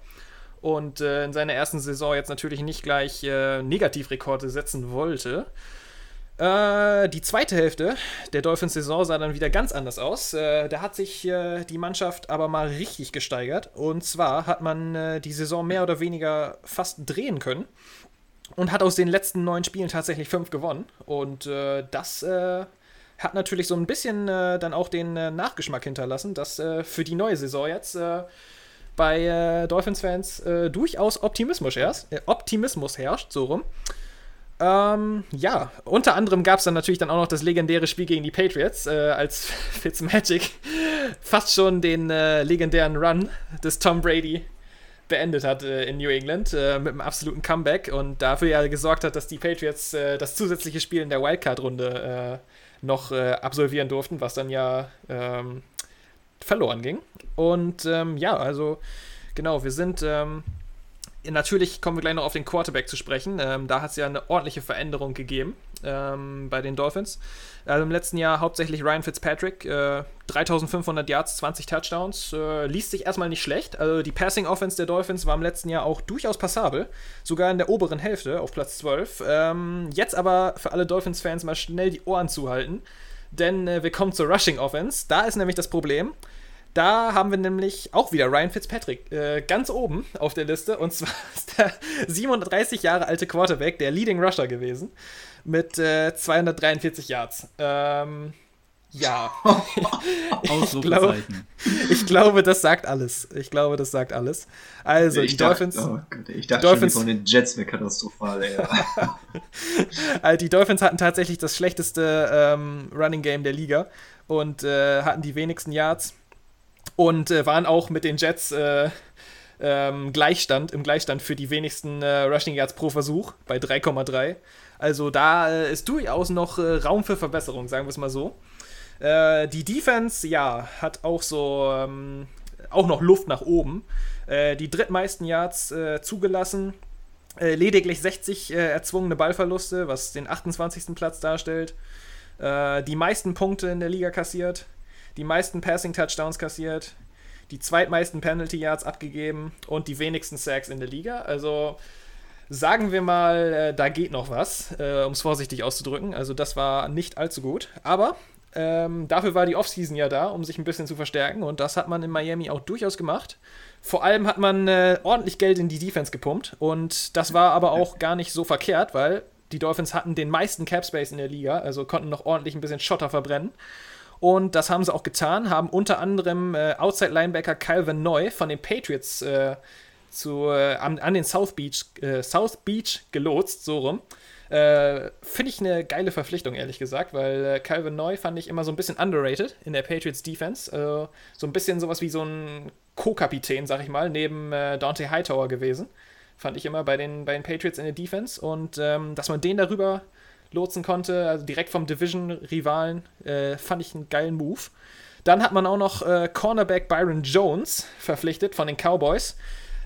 Speaker 1: und äh, in seiner ersten Saison jetzt natürlich nicht gleich äh, Negativrekorde setzen wollte. Äh, die zweite Hälfte der Dolphins-Saison sah dann wieder ganz anders aus. Äh, da hat sich äh, die Mannschaft aber mal richtig gesteigert. Und zwar hat man äh, die Saison mehr oder weniger fast drehen können und hat aus den letzten neun Spielen tatsächlich fünf gewonnen. Und das hat natürlich so ein bisschen dann auch den Nachgeschmack hinterlassen, dass für die neue Saison jetzt bei äh, Dolphins-Fans äh, durchaus Optimismus herrscht, äh, Optimismus herrscht, so rum. Ähm, ja, unter anderem gab es dann natürlich dann auch noch das legendäre Spiel gegen die Patriots, äh, als Fitzmagic fast schon den äh, legendären Run des Tom Brady beendet hat äh, in New England mit einem absoluten Comeback und dafür ja gesorgt hat, dass die Patriots das zusätzliche Spiel in der Wildcard-Runde noch absolvieren durften, was dann ja ähm, verloren ging. Und ähm, ja, also genau, wir sind. Ähm, natürlich kommen wir gleich noch auf den Quarterback zu sprechen. Ähm, da hat es ja eine ordentliche Veränderung gegeben ähm, bei den Dolphins. Also im letzten Jahr hauptsächlich Ryan Fitzpatrick, äh, 3500 Yards, 20 Touchdowns, äh, liest sich erstmal nicht schlecht. Also die Passing Offense der Dolphins war im letzten Jahr auch durchaus passabel, sogar in der oberen Hälfte auf Platz 12. Ähm, jetzt aber für alle Dolphins-Fans mal schnell die Ohren zuhalten, denn äh, wir kommen zur Rushing Offense. Da ist nämlich das Problem. Da haben wir nämlich auch wieder Ryan Fitzpatrick äh, ganz oben auf der Liste. Und zwar ist der 37 Jahre alte Quarterback der Leading Rusher gewesen mit äh, 243 Yards. Ähm, ja. ich, glaub, ich glaube, das sagt alles. Ich glaube, das sagt alles. Also,
Speaker 3: ich
Speaker 1: die
Speaker 3: dachte, Dolphins. Oh Gott, ich dachte Dolphins, schon, die von den Jets wäre katastrophal, ey.
Speaker 1: also die Dolphins hatten tatsächlich das schlechteste ähm, Running Game der Liga und äh, hatten die wenigsten Yards und äh, waren auch mit den Jets äh, ähm, Gleichstand, im Gleichstand für die wenigsten äh, Rushing Yards pro Versuch bei 3,3. Also da äh, ist durchaus noch äh, Raum für Verbesserung, sagen wir es mal so. Äh, die Defense, ja, hat auch so ähm, auch noch Luft nach oben. die drittmeisten Yards zugelassen. lediglich 60 erzwungene Ballverluste, was den 28. Platz darstellt. die meisten Punkte in der Liga kassiert die meisten Passing-Touchdowns kassiert, die zweitmeisten Penalty-Yards abgegeben und die wenigsten Sacks in der Liga. Also sagen wir mal, äh, da geht noch was, äh, um es vorsichtig auszudrücken. Also das war nicht allzu gut. Aber ähm, dafür war die Offseason ja da, um sich ein bisschen zu verstärken. Und das hat man in Miami auch durchaus gemacht. Vor allem hat man äh, ordentlich Geld in die Defense gepumpt. Und das war aber auch gar nicht so verkehrt, weil die Dolphins hatten den meisten Cap Space in der Liga, also konnten noch ordentlich ein bisschen Schotter verbrennen. Und das haben sie auch getan, haben unter anderem äh, Outside-Linebacker Calvin Neu von den Patriots äh, zu, äh, an, an, den South Beach, äh, South Beach gelotst, so rum. Äh, finde ich eine geile Verpflichtung, ehrlich gesagt, weil äh, Calvin Neu fand ich immer so ein bisschen underrated in der Patriots Defense. so ein bisschen sowas wie so ein Co-Kapitän, sag ich mal, neben Dante Hightower gewesen. Fand ich immer bei den, bei den Patriots in der Defense. Und ähm, dass man den darüber lotsen konnte, also direkt vom Division-Rivalen, äh, fand ich einen geilen Move. Dann hat man auch noch äh, Cornerback Byron Jones verpflichtet von den Cowboys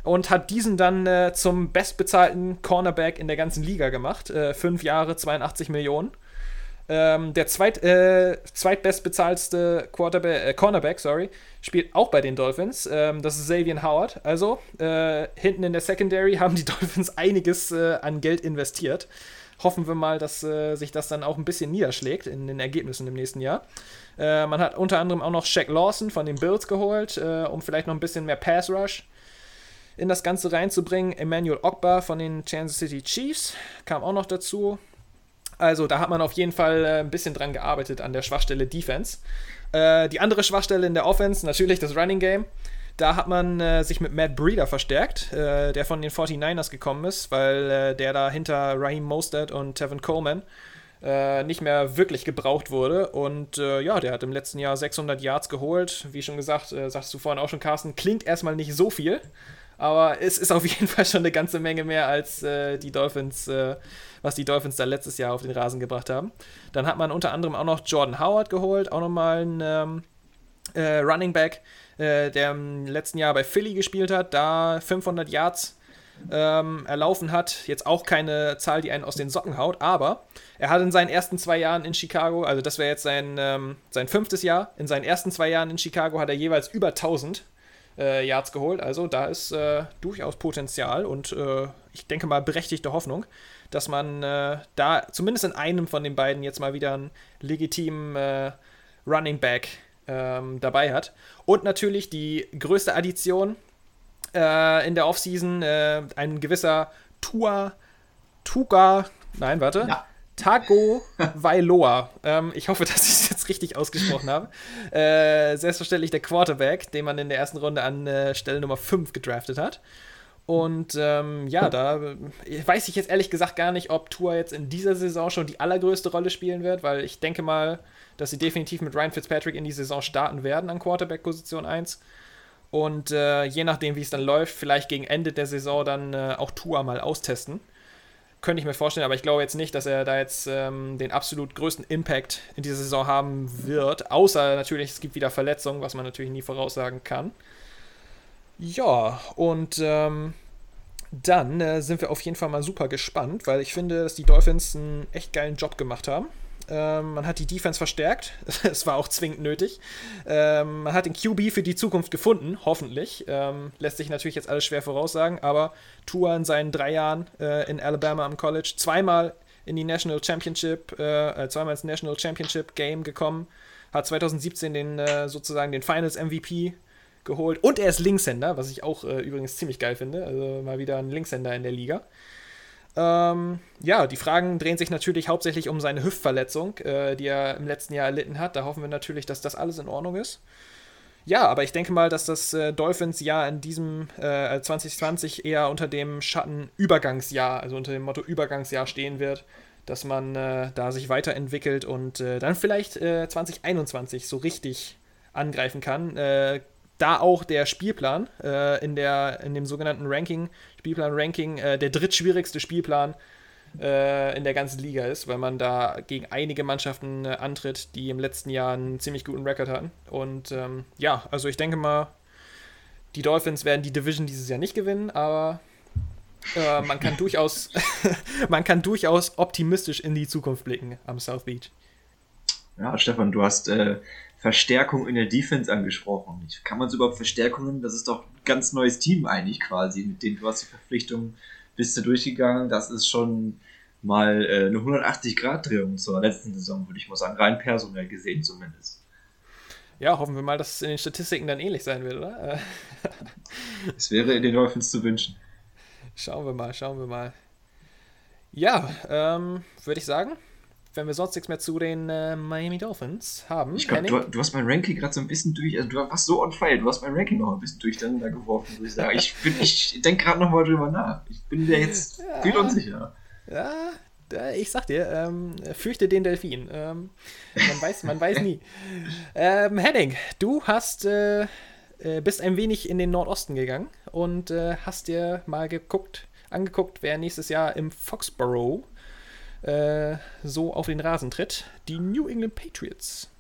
Speaker 1: und hat diesen dann äh, zum bestbezahlten Cornerback in der ganzen Liga gemacht. Äh, fünf Jahre, 82 Millionen. Ähm, der zweit, äh, zweitbestbezahlste Quarterback, äh, Cornerback sorry, spielt auch bei den Dolphins. Ähm, das ist Xavier Howard. Also äh, hinten in der Secondary haben die Dolphins einiges äh, an Geld investiert hoffen wir mal, dass äh, sich das dann auch ein bisschen niederschlägt in den Ergebnissen im nächsten Jahr. Äh, man hat unter anderem auch noch Shaq Lawson von den Bills geholt, äh, um vielleicht noch ein bisschen mehr Pass Rush in das Ganze reinzubringen. Emmanuel Ogba von den Kansas City Chiefs kam auch noch dazu. Also da hat man auf jeden Fall äh, ein bisschen dran gearbeitet an der Schwachstelle Defense. Äh, die andere Schwachstelle in der Offense, natürlich das Running Game. Da hat man äh, sich mit Matt Breeder verstärkt, äh, der von den 49ers gekommen ist, weil äh, der da hinter Raheem Mostert und Tevin Coleman äh, nicht mehr wirklich gebraucht wurde. Und äh, ja, der hat im letzten Jahr 600 Yards geholt. Wie schon gesagt, äh, sagst du vorhin auch schon, Carsten, klingt erstmal nicht so viel. Aber es ist auf jeden Fall schon eine ganze Menge mehr als die Dolphins, was die Dolphins da letztes Jahr auf den Rasen gebracht haben. Dann hat man unter anderem auch noch Jordan Howard geholt, auch nochmal ein ähm, äh, Running Back, äh, der im letzten Jahr bei Philly gespielt hat, da 500 Yards ähm, erlaufen hat. Jetzt auch keine Zahl, die einen aus den Socken haut, aber er hat in seinen ersten zwei Jahren in Chicago, also das wäre jetzt sein, ähm, sein fünftes Jahr, in seinen ersten zwei Jahren in Chicago hat er jeweils über 1000 äh, Yards geholt. Also da ist äh, durchaus Potenzial und äh, ich denke mal berechtigte Hoffnung, dass man äh, da zumindest in einem von den beiden jetzt mal wieder einen legitimen äh, Running Back ähm, dabei hat. Und natürlich die größte Addition äh, in der Offseason, ein gewisser Tua, Tuga, nein, warte. Ja. Tago Vailoa. Ähm, ich hoffe, dass ich es jetzt richtig ausgesprochen habe. Äh, selbstverständlich der Quarterback, den man in der ersten Runde an äh, Stelle Nummer 5 gedraftet hat. Und ähm, ja, da äh, weiß ich jetzt ehrlich gesagt gar nicht, ob Tour jetzt in dieser Saison schon die allergrößte Rolle spielen wird, weil ich denke mal, dass sie definitiv mit Ryan Fitzpatrick in die Saison starten werden an Quarterback-Position 1. Und äh, je nachdem, wie es dann läuft, vielleicht gegen Ende der Saison dann äh, auch Tour mal austesten könnte ich mir vorstellen, aber ich glaube jetzt nicht, dass er da jetzt ähm, den absolut größten Impact in dieser Saison haben wird. Außer natürlich, es gibt wieder Verletzungen, was man natürlich nie voraussagen kann. Ja, und ähm, dann äh, sind wir auf jeden Fall mal super gespannt, weil ich finde, dass die Dolphins einen echt geilen Job gemacht haben. Ähm, man hat die Defense verstärkt. Es war auch zwingend nötig. Ähm, man hat den QB für die Zukunft gefunden, hoffentlich. Ähm, lässt sich natürlich jetzt alles schwer voraussagen, aber Tua in seinen drei Jahren äh, in Alabama am College zweimal in die National Championship, äh, äh zweimal ins National Championship Game gekommen, hat 2017 den äh, sozusagen den Finals MVP geholt und er ist Linkshänder, was ich auch äh, übrigens ziemlich geil finde. Also mal wieder ein Linkshänder in der Liga. Ähm, ja, die Fragen drehen sich natürlich hauptsächlich um seine Hüftverletzung, äh, die er im letzten Jahr erlitten hat. Da hoffen wir natürlich, dass das alles in Ordnung ist. Ja, aber ich denke mal, dass das äh, Dolphins-Jahr in diesem äh, 2020 eher unter dem Schatten Übergangsjahr, also unter dem Motto Übergangsjahr stehen wird, dass man äh, da sich weiterentwickelt und äh, dann vielleicht 2021 äh, so richtig angreifen kann. Da auch der Spielplan äh, in, der, in dem sogenannten Ranking, Spielplan-Ranking, äh, der drittschwierigste Spielplan äh, in der ganzen Liga ist, weil man da gegen einige Mannschaften äh, antritt, die im letzten Jahr einen ziemlich guten Rekord hatten. Und ähm, ja, also ich denke mal, die Dolphins werden die Division dieses Jahr nicht gewinnen, aber äh, man kann durchaus, man kann durchaus optimistisch in die Zukunft blicken am South Beach.
Speaker 3: Ja, Stefan, du hast äh, Verstärkung in der Defense angesprochen. Kann man es überhaupt Verstärkungen? Das ist doch ein ganz neues Team eigentlich quasi, mit dem du hast die Verpflichtung, bist du durchgegangen. Das ist schon mal äh, eine 180-Grad-Drehung zur letzten Saison, würde ich mal sagen, rein personell gesehen zumindest.
Speaker 1: Ja, hoffen wir mal, dass es in den Statistiken dann ähnlich sein wird, oder?
Speaker 3: es wäre in den Dolphins zu wünschen.
Speaker 1: Schauen wir mal, schauen wir mal. Ja, ähm, würde ich sagen, wenn wir sonst nichts mehr zu den äh, Miami Dolphins haben.
Speaker 3: Ich glaube, du, du, hast mein Ranking gerade so ein bisschen durch, also du warst so on fire, du hast mein Ranking noch ein bisschen durcheinander geworfen, würde ich sagen. Ich, ich denke gerade nochmal drüber nach. Ich bin mir jetzt ja, viel unsicher.
Speaker 1: Ja, ich sag dir, ähm, fürchte den Delfin. Ähm, man, weiß, man weiß nie. Ähm, Henning, du hast, äh, äh, bist ein wenig in den Nordosten gegangen und äh, hast dir mal geguckt, angeguckt, wer nächstes Jahr im Foxborough äh, so auf den Rasen tritt. Die New England Patriots.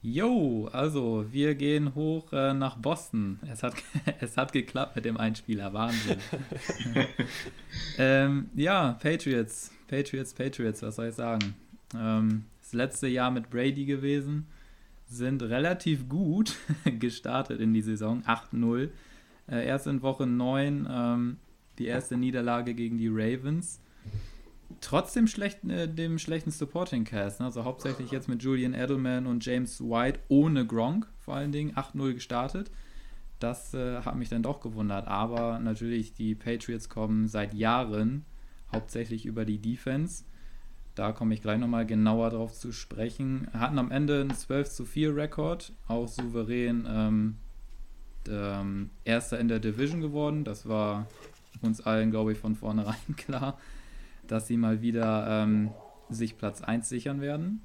Speaker 2: Jo, also wir gehen hoch äh, nach Boston. Es hat, es hat geklappt mit dem Einspieler, Wahnsinn. ähm, ja, Patriots, Patriots, Patriots, was soll ich sagen? Ähm, das letzte Jahr mit Brady gewesen, sind relativ gut gestartet in die Saison, 8-0. Äh, erst in Woche 9 ähm, die erste Niederlage gegen die Ravens. Trotzdem schlecht, äh, dem schlechten Supporting Cast, ne? also hauptsächlich jetzt mit Julian Edelman und James White ohne Gronk vor allen Dingen 8-0 gestartet. Das äh, hat mich dann doch gewundert, aber natürlich die Patriots kommen seit Jahren hauptsächlich über die Defense da komme ich gleich nochmal genauer drauf zu sprechen. Hatten am Ende einen 12 zu 4 Rekord, auch souverän ähm, ähm, Erster in der Division geworden. Das war uns allen, glaube ich, von vornherein klar. dass sie mal wieder ähm, sich Platz 1 sichern werden.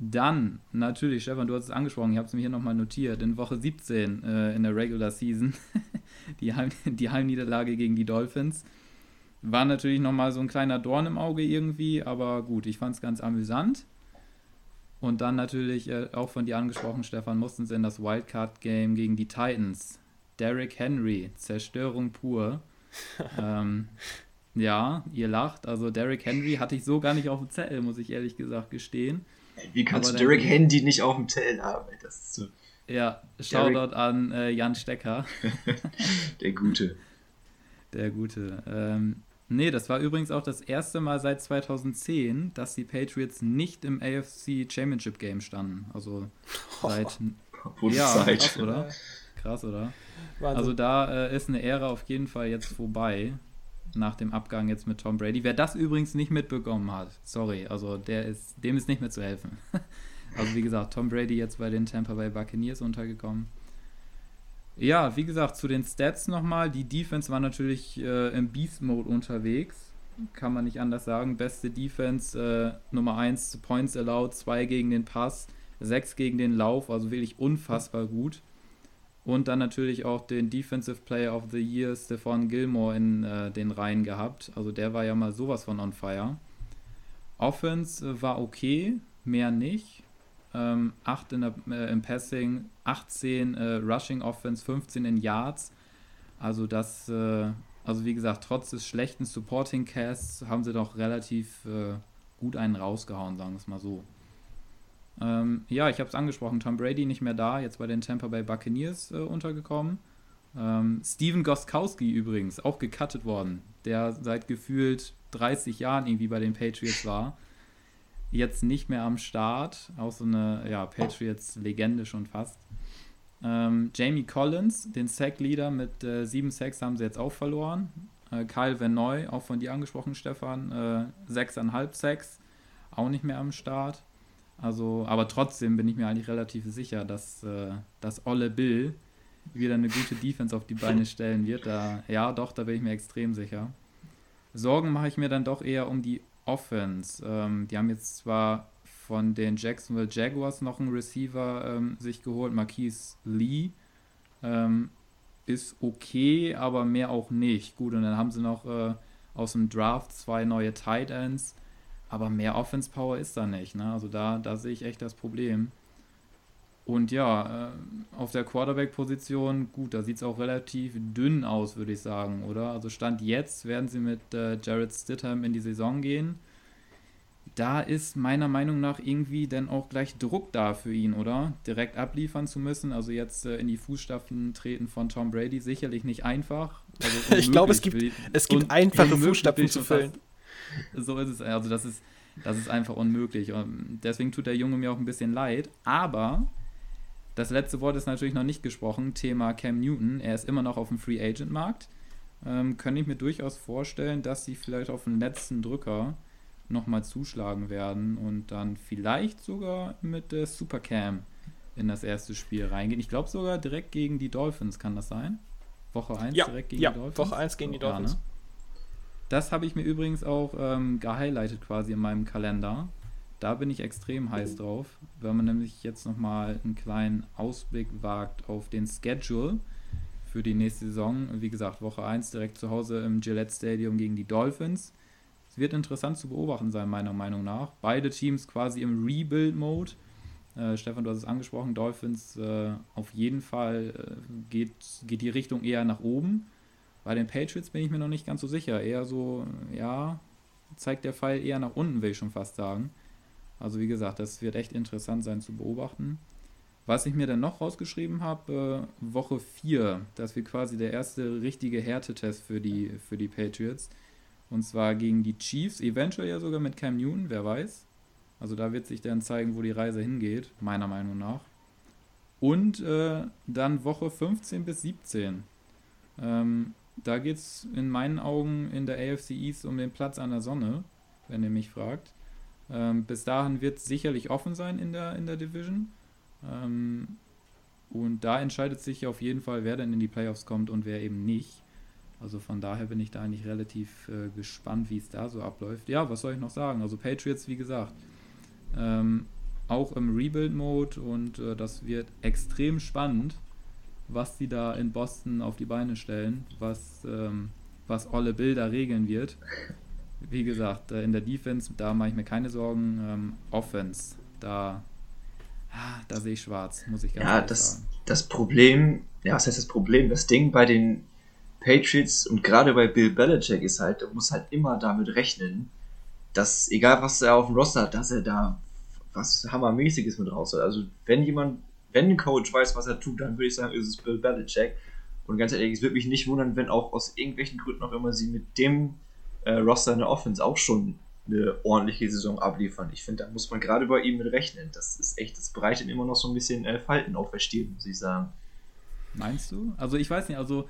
Speaker 2: Dann, natürlich, Stefan, du hast es angesprochen, ich habe es mir hier nochmal notiert, in Woche 17 äh, in der Regular Season, die, Heim die Heimniederlage gegen die Dolphins, war natürlich nochmal so ein kleiner Dorn im Auge irgendwie, aber gut, ich fand es ganz amüsant. Und dann natürlich äh, auch von dir angesprochen, Stefan, mussten sie in das Wildcard-Game gegen die Titans. Derrick Henry, Zerstörung pur. ähm, ja, ihr lacht. Also Derrick Henry hatte ich so gar nicht auf dem Zettel, muss ich ehrlich gesagt gestehen.
Speaker 3: Wie kannst Aber du Derrick Henry nicht auf dem Zettel haben? Das ist so.
Speaker 2: Ja, Shoutout an äh, Jan Stecker.
Speaker 3: Der Gute.
Speaker 2: Der Gute. Ähm, nee, das war übrigens auch das erste Mal seit 2010, dass die Patriots nicht im AFC Championship Game standen. Also seit.
Speaker 3: Oh, ja, Zeit.
Speaker 2: krass, oder? Krass, oder? Wahnsinn. Also da äh, ist eine Ära auf jeden Fall jetzt vorbei nach dem Abgang jetzt mit Tom Brady. Wer das übrigens nicht mitbekommen hat, sorry, also der ist, dem ist nicht mehr zu helfen. also wie gesagt, Tom Brady jetzt bei den Tampa Bay Buccaneers untergekommen. Ja, wie gesagt, zu den Stats nochmal. Die Defense war natürlich äh, im Beast-Mode unterwegs. Kann man nicht anders sagen. Beste Defense, äh, Nummer 1 Points allowed, 2 gegen den Pass, 6 gegen den Lauf, also wirklich unfassbar gut. Und dann natürlich auch den Defensive Player of the Year, Stefan Gilmore, in äh, den Reihen gehabt. Also der war ja mal sowas von on fire. Offense äh, war okay, mehr nicht. Ähm, 8 in der, äh, im Passing, 18 äh, Rushing Offense, 15 in Yards. Also das, äh, also wie gesagt, trotz des schlechten Supporting Casts haben sie doch relativ äh, gut einen rausgehauen, sagen wir es mal so. Ähm, ja, ich habe es angesprochen, Tom Brady nicht mehr da, jetzt bei den Tampa Bay Buccaneers äh, untergekommen. Ähm, Steven Goskowski übrigens, auch gecuttet worden, der seit gefühlt 30 Jahren irgendwie bei den Patriots war. Jetzt nicht mehr am Start, auch so eine ja, Patriots-Legende schon fast. Ähm, Jamie Collins, den Sack-Leader mit äh, sieben Sacks haben sie jetzt auch verloren. Äh, Kyle Venoy, auch von dir angesprochen, Stefan, äh, sechseinhalb Sacks, auch nicht mehr am Start. Also, aber trotzdem bin ich mir eigentlich relativ sicher, dass, äh, dass Olle Bill wieder eine gute Defense auf die Beine stellen wird. Da, ja, doch, da bin ich mir extrem sicher. Sorgen mache ich mir dann doch eher um die Offense. Ähm, die haben jetzt zwar von den Jacksonville Jaguars noch einen Receiver ähm, sich geholt, Marquise Lee. Ähm, ist okay, aber mehr auch nicht. Gut, und dann haben sie noch äh, aus dem Draft zwei neue Tight Ends. Aber mehr Offense Power ist da nicht. Ne? Also da, da sehe ich echt das Problem. Und ja, äh, auf der Quarterback-Position, gut, da sieht es auch relativ dünn aus, würde ich sagen, oder? Also Stand jetzt werden sie mit äh, Jared Stidham in die Saison gehen. Da ist meiner Meinung nach irgendwie dann auch gleich Druck da für ihn, oder? Direkt abliefern zu müssen, also jetzt äh, in die Fußstapfen treten von Tom Brady, sicherlich nicht einfach.
Speaker 1: Also ich glaube, es gibt, es gibt einfache Fußstapfen zu füllen. Fast,
Speaker 2: so ist es. Also das ist, das ist einfach unmöglich. Und deswegen tut der Junge mir auch ein bisschen leid. Aber das letzte Wort ist natürlich noch nicht gesprochen. Thema Cam Newton. Er ist immer noch auf dem Free Agent Markt. Ähm, könnte ich mir durchaus vorstellen, dass sie vielleicht auf den letzten Drücker nochmal zuschlagen werden und dann vielleicht sogar mit der Supercam in das erste Spiel reingehen. Ich glaube sogar direkt gegen die Dolphins, kann das sein? Woche 1
Speaker 1: ja,
Speaker 2: direkt gegen
Speaker 1: ja,
Speaker 2: die Dolphins?
Speaker 1: Woche 1 gegen die Dolphins. Ja, ne?
Speaker 2: Das habe ich mir übrigens auch ähm, gehighlightet quasi in meinem Kalender. Da bin ich extrem heiß drauf, wenn man nämlich jetzt nochmal einen kleinen Ausblick wagt auf den Schedule für die nächste Saison. Wie gesagt, Woche 1 direkt zu Hause im Gillette Stadium gegen die Dolphins. Es wird interessant zu beobachten sein, meiner Meinung nach. Beide Teams quasi im Rebuild-Mode. Äh, Stefan, du hast es angesprochen, Dolphins äh, auf jeden Fall äh, geht, geht die Richtung eher nach oben. Bei den Patriots bin ich mir noch nicht ganz so sicher. Eher so, ja, zeigt der Pfeil eher nach unten, will ich schon fast sagen. Also wie gesagt, das wird echt interessant sein zu beobachten. Was ich mir dann noch rausgeschrieben habe, äh, Woche 4, das wird quasi der erste richtige Härtetest für die, für die Patriots. Und zwar gegen die Chiefs, eventuell ja sogar mit Cam Newton, wer weiß. Also da wird sich dann zeigen, wo die Reise hingeht, meiner Meinung nach. Und äh, dann Woche 15 bis 17. Ähm, da geht es in meinen Augen in der AFC East um den Platz an der Sonne, wenn ihr mich fragt. Ähm, bis dahin wird es sicherlich offen sein in der, in der Division. Ähm, und da entscheidet sich auf jeden Fall, wer dann in die Playoffs kommt und wer eben nicht. Also von daher bin ich da eigentlich relativ äh, gespannt, wie es da so abläuft. Ja, was soll ich noch sagen? Also Patriots, wie gesagt, ähm, auch im Rebuild-Mode und äh, das wird extrem spannend, was die da in Boston auf die Beine stellen, was, ähm, was Olle Bilder regeln wird. Wie gesagt, äh, in der Defense, da mache ich mir keine Sorgen. Ähm, Offense, da, ah, da sehe ich schwarz, muss ich
Speaker 3: ganz ja, das, sagen. Das Problem, ja, was heißt das Problem? Das Ding bei den Patriots und gerade bei Bill Belichick ist halt, er muss halt immer damit rechnen, dass egal was er auf dem Roster hat, dass er da was Hammermäßiges mit raus hat. Also wenn jemand, wenn ein Coach weiß, was er tut, dann würde ich sagen, ist es Bill Belichick. Und ganz ehrlich, es würde mich nicht wundern, wenn auch aus irgendwelchen Gründen auch immer sie mit dem äh, Roster in der Offense auch schon eine ordentliche Saison abliefern. Ich finde, da muss man gerade bei ihm mit rechnen. Das ist echt, das bereitet immer noch so ein bisschen äh, Falten auf der Stirn, muss ich sagen.
Speaker 2: Meinst du? Also ich weiß nicht, also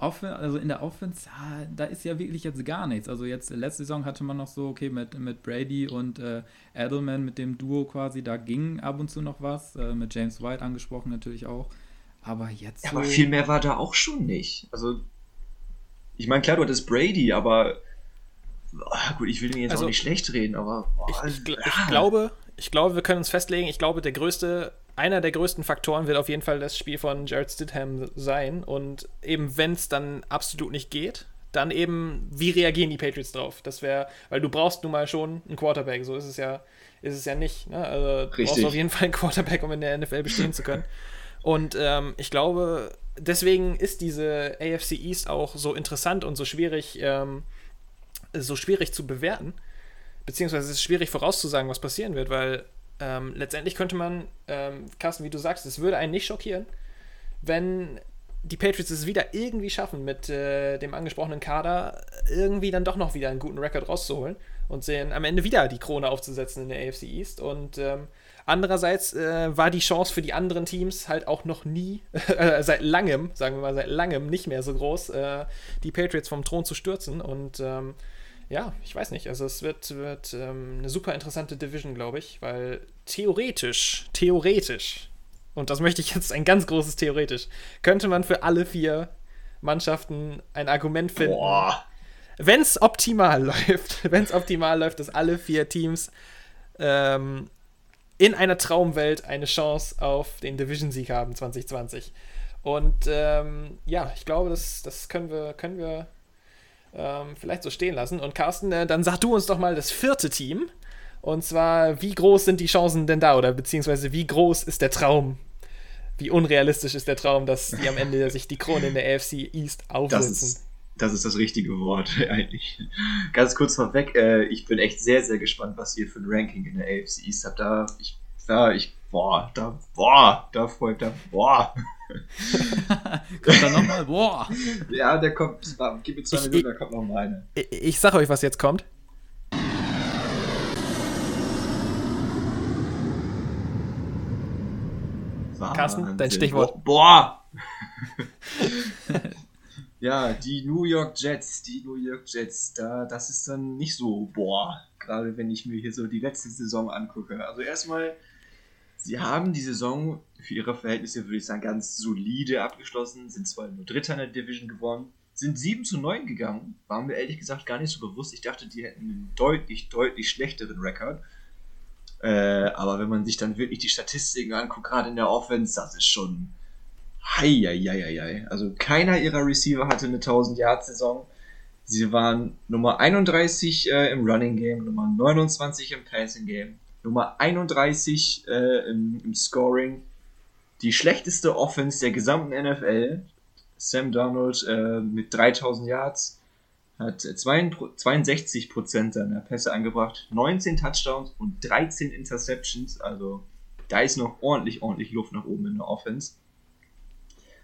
Speaker 2: also in der Offense, da ist ja wirklich jetzt gar nichts. Also jetzt letzte Saison hatte man noch so, okay, mit, mit Brady und äh, Edelman, mit dem Duo quasi, da ging ab und zu noch was. Äh, mit James White angesprochen natürlich auch. Aber jetzt.
Speaker 3: Ja, so aber viel mehr war da auch schon nicht. Also, ich meine, klar, du hattest Brady, aber. Oh, gut, ich will ihn jetzt also, auch nicht schlecht reden, aber.
Speaker 1: Oh, ich, ich, ich, glaube, ich glaube, wir können uns festlegen, ich glaube, der größte einer der größten Faktoren wird auf jeden Fall das Spiel von Jared Stidham sein. Und eben, wenn es dann absolut nicht geht, dann eben, wie reagieren die Patriots drauf? Das wäre, weil du brauchst nun mal schon einen Quarterback, so ist es ja, ist es ja nicht. Ne? Also du brauchst auf jeden Fall einen Quarterback, um in der NFL bestehen zu können. Und ähm, ich glaube, deswegen ist diese AFC East auch so interessant und so schwierig, ähm, so schwierig zu bewerten. Beziehungsweise es ist schwierig vorauszusagen, was passieren wird, weil ähm, letztendlich könnte man, ähm, Carsten, wie du sagst, es würde einen nicht schockieren, wenn die Patriots es wieder irgendwie schaffen, mit äh, dem angesprochenen Kader irgendwie dann doch noch wieder einen guten Rekord rauszuholen und sehen am Ende wieder die Krone aufzusetzen in der AFC East. Und ähm, andererseits äh, war die Chance für die anderen Teams halt auch noch nie, äh, seit langem, sagen wir mal, seit langem nicht mehr so groß, äh, die Patriots vom Thron zu stürzen. Und ähm, ja, ich weiß nicht. Also es wird, wird ähm, eine super interessante Division, glaube ich, weil theoretisch, theoretisch, und das möchte ich jetzt ein ganz großes theoretisch, könnte man für alle vier Mannschaften ein Argument finden. Wenn es optimal läuft, wenn es optimal läuft, dass alle vier Teams ähm, in einer Traumwelt eine Chance auf den Division-Sieg haben 2020. Und ähm, ja, ich glaube, das, das können wir, können wir ähm, vielleicht so stehen lassen. Und Carsten, äh, dann sag du uns doch mal das vierte Team. Und zwar, wie groß sind die Chancen denn da? Oder beziehungsweise wie groß ist der Traum? Wie unrealistisch ist der Traum, dass die am Ende sich die Krone in der AFC East aufsetzen?
Speaker 3: Das ist, das ist das richtige Wort eigentlich. Ganz kurz vorweg, äh, ich bin echt sehr, sehr gespannt, was ihr für ein Ranking in der AFC East habt. Da, ich, da, ich, boah, da, boah, da folgt da, boah.
Speaker 2: kommt da nochmal? Boah.
Speaker 3: Ja, der kommt. Gib mir zwei ich, Minuten, da kommt noch mal eine.
Speaker 1: Ich, ich sag euch, was jetzt kommt. Wahnsinn. Carsten, dein Stichwort.
Speaker 3: Boah! ja, die New York Jets, die New York Jets, da, das ist dann nicht so, boah, gerade wenn ich mir hier so die letzte Saison angucke. Also erstmal Sie haben die Saison für ihre Verhältnisse, würde ich sagen, ganz solide abgeschlossen, sind zwar nur Dritter in der Division geworden, sind 7 zu 9 gegangen, war mir ehrlich gesagt gar nicht so bewusst. Ich dachte, die hätten einen deutlich, deutlich schlechteren Rekord. Äh, aber wenn man sich dann wirklich die Statistiken anguckt, gerade in der Offense, das ist schon. Heieieiei. Also keiner ihrer Receiver hatte eine 1000-Yard-Saison. Sie waren Nummer 31 äh, im Running Game, Nummer 29 im Passing Game, Nummer 31 äh, im, im, Scoring. Die schlechteste Offense der gesamten NFL. Sam Donald äh, mit 3000 Yards hat 62% seiner Pässe angebracht, 19 Touchdowns und 13 Interceptions. Also da ist noch ordentlich, ordentlich Luft nach oben in der Offense.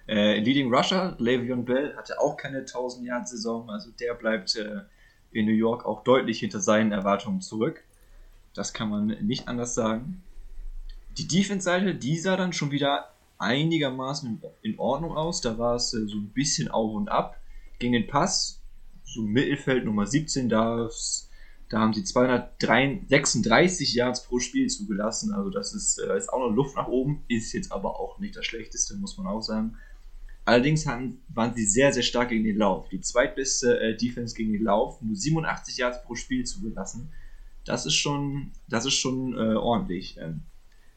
Speaker 3: Äh, Leading Rusher, Le'Veon Bell, hatte auch keine 1000 Yard Saison, also der bleibt äh, in New York auch deutlich hinter seinen Erwartungen zurück. Das kann man nicht anders sagen. Die Defense-Seite, die sah dann schon wieder einigermaßen in Ordnung aus. Da war es äh, so ein bisschen auf und ab. Gegen den Pass, so Mittelfeld Nummer 17, da, da haben sie 236 Yards pro Spiel zugelassen. Also das ist, äh, ist auch noch Luft nach oben. Ist jetzt aber auch nicht das Schlechteste, muss man auch sagen. Allerdings haben, waren sie sehr, sehr stark gegen den Lauf. Die zweitbeste äh, Defense gegen den Lauf, nur 87 Yards pro Spiel zugelassen. Das ist schon, das ist schon äh, ordentlich. Ähm,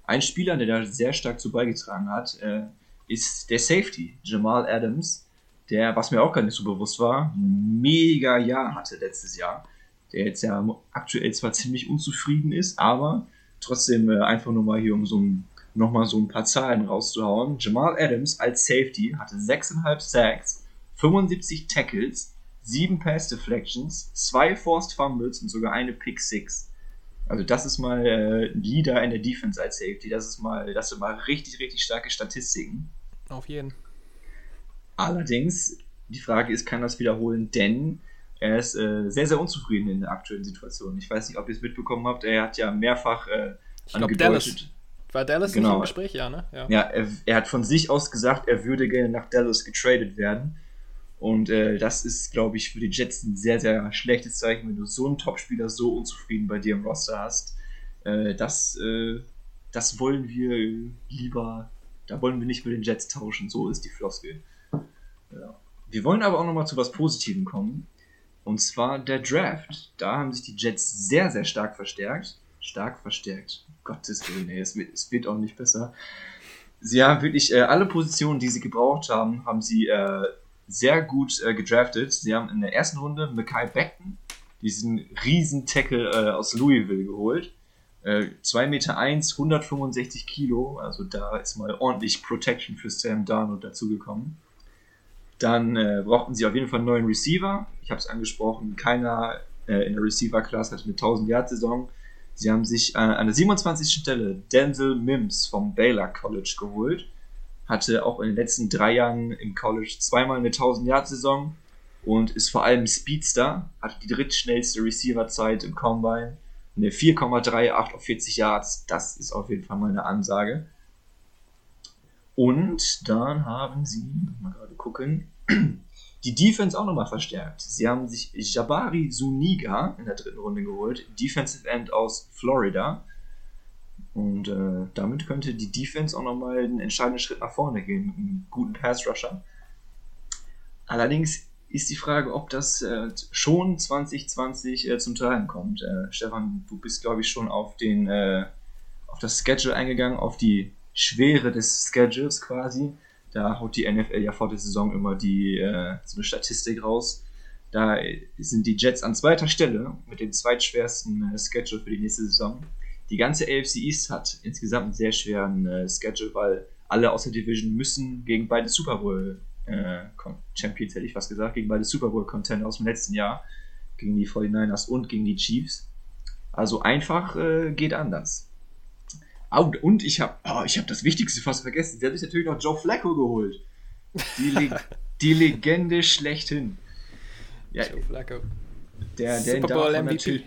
Speaker 3: ein Spieler, der da sehr stark zu beigetragen hat, äh, ist der Safety, Jamal Adams, der, was mir auch gar nicht so bewusst war, mega Jahr hatte letztes Jahr. Der jetzt ja aktuell zwar ziemlich unzufrieden ist, aber trotzdem äh, einfach nur mal hier um so ein, nochmal so ein paar Zahlen rauszuhauen. Jamal Adams als Safety hatte 6,5 Sacks, 75 Tackles, 7 Pass Deflections, 2 Forced Fumbles und sogar eine Pick 6. Also das ist mal äh, Leader in der Defense als Safety. Das ist mal, das sind mal richtig, richtig starke Statistiken.
Speaker 1: Auf jeden.
Speaker 3: Allerdings, die Frage ist, kann das wiederholen, denn er ist äh, sehr, sehr unzufrieden in der aktuellen Situation. Ich weiß nicht, ob ihr es mitbekommen habt, er hat ja mehrfach äh,
Speaker 1: ich glaube, Dallas. War Dallas genau. nicht im Gespräch? Ja, ne?
Speaker 3: Ja, ja er, er, hat von sich aus gesagt, er würde gerne nach Dallas getradet werden. Und äh, das ist, glaube ich, für die Jets ein sehr, sehr schlechtes Zeichen, wenn du so einen Topspieler so unzufrieden bei dir im Roster hast. Äh, das, äh, das wollen wir lieber, da wollen wir nicht mit den Jets tauschen. So ist die Floskel. Ja. Wir wollen aber auch nochmal zu was Positivem kommen. Und zwar der Draft. Da haben sich die Jets sehr, sehr stark verstärkt. Stark verstärkt. Gottes Willen, ey, es wird, es wird auch nicht besser. Sie haben wirklich äh, alle Positionen, die sie gebraucht haben, haben sie äh, sehr gut äh, gedraftet. Sie haben in der ersten Runde Mackay Beckton, diesen riesen Tackle äh, aus Louisville geholt. 2 äh, Meter 1, 165 Kilo, also da ist mal ordentlich Protection für Sam Darnold dazugekommen. Dann äh, brauchten sie auf jeden Fall einen neuen Receiver. Ich habe es angesprochen, keiner äh, in der Receiver-Class hat eine 1000-Yard-Saison. Sie haben sich äh, an der 27. Stelle Denzel Mims vom Baylor College geholt. Hatte auch in den letzten drei Jahren im College zweimal eine 1000-Yard-Saison und ist vor allem Speedster. Hatte die drittschnellste Receiver-Zeit im Combine. Eine 4,38 auf 40 Yards. Das ist auf jeden Fall mal eine Ansage. Und dann haben sie, mal gerade gucken, die Defense auch nochmal verstärkt. Sie haben sich Jabari Zuniga in der dritten Runde geholt, Defensive End aus Florida. Und äh, damit könnte die Defense auch nochmal einen entscheidenden Schritt nach vorne gehen mit einem guten Pass-Rusher. Allerdings ist die Frage, ob das äh, schon 2020 äh, zum Tragen kommt. Äh, Stefan, du bist, glaube ich, schon auf, den, äh, auf das Schedule eingegangen, auf die Schwere des Schedules quasi. Da haut die NFL ja vor der Saison immer die, äh, so eine Statistik raus. Da sind die Jets an zweiter Stelle mit dem zweitschwersten äh, Schedule für die nächste Saison. Die ganze AFC East hat insgesamt einen sehr schweren äh, Schedule, weil alle aus der Division müssen gegen beide Super Bowl äh, Champions, hätte ich fast gesagt, gegen beide Super Bowl Contender aus dem letzten Jahr, gegen die 49ers und gegen die Chiefs. Also einfach äh, geht anders. Oh, und ich habe oh, hab das Wichtigste fast vergessen. Sie hat sich natürlich noch Joe Flacco geholt. Die, Le die Legende schlechthin.
Speaker 1: Ja, Joe Flacco.
Speaker 3: Der, der Super Bowl MVP.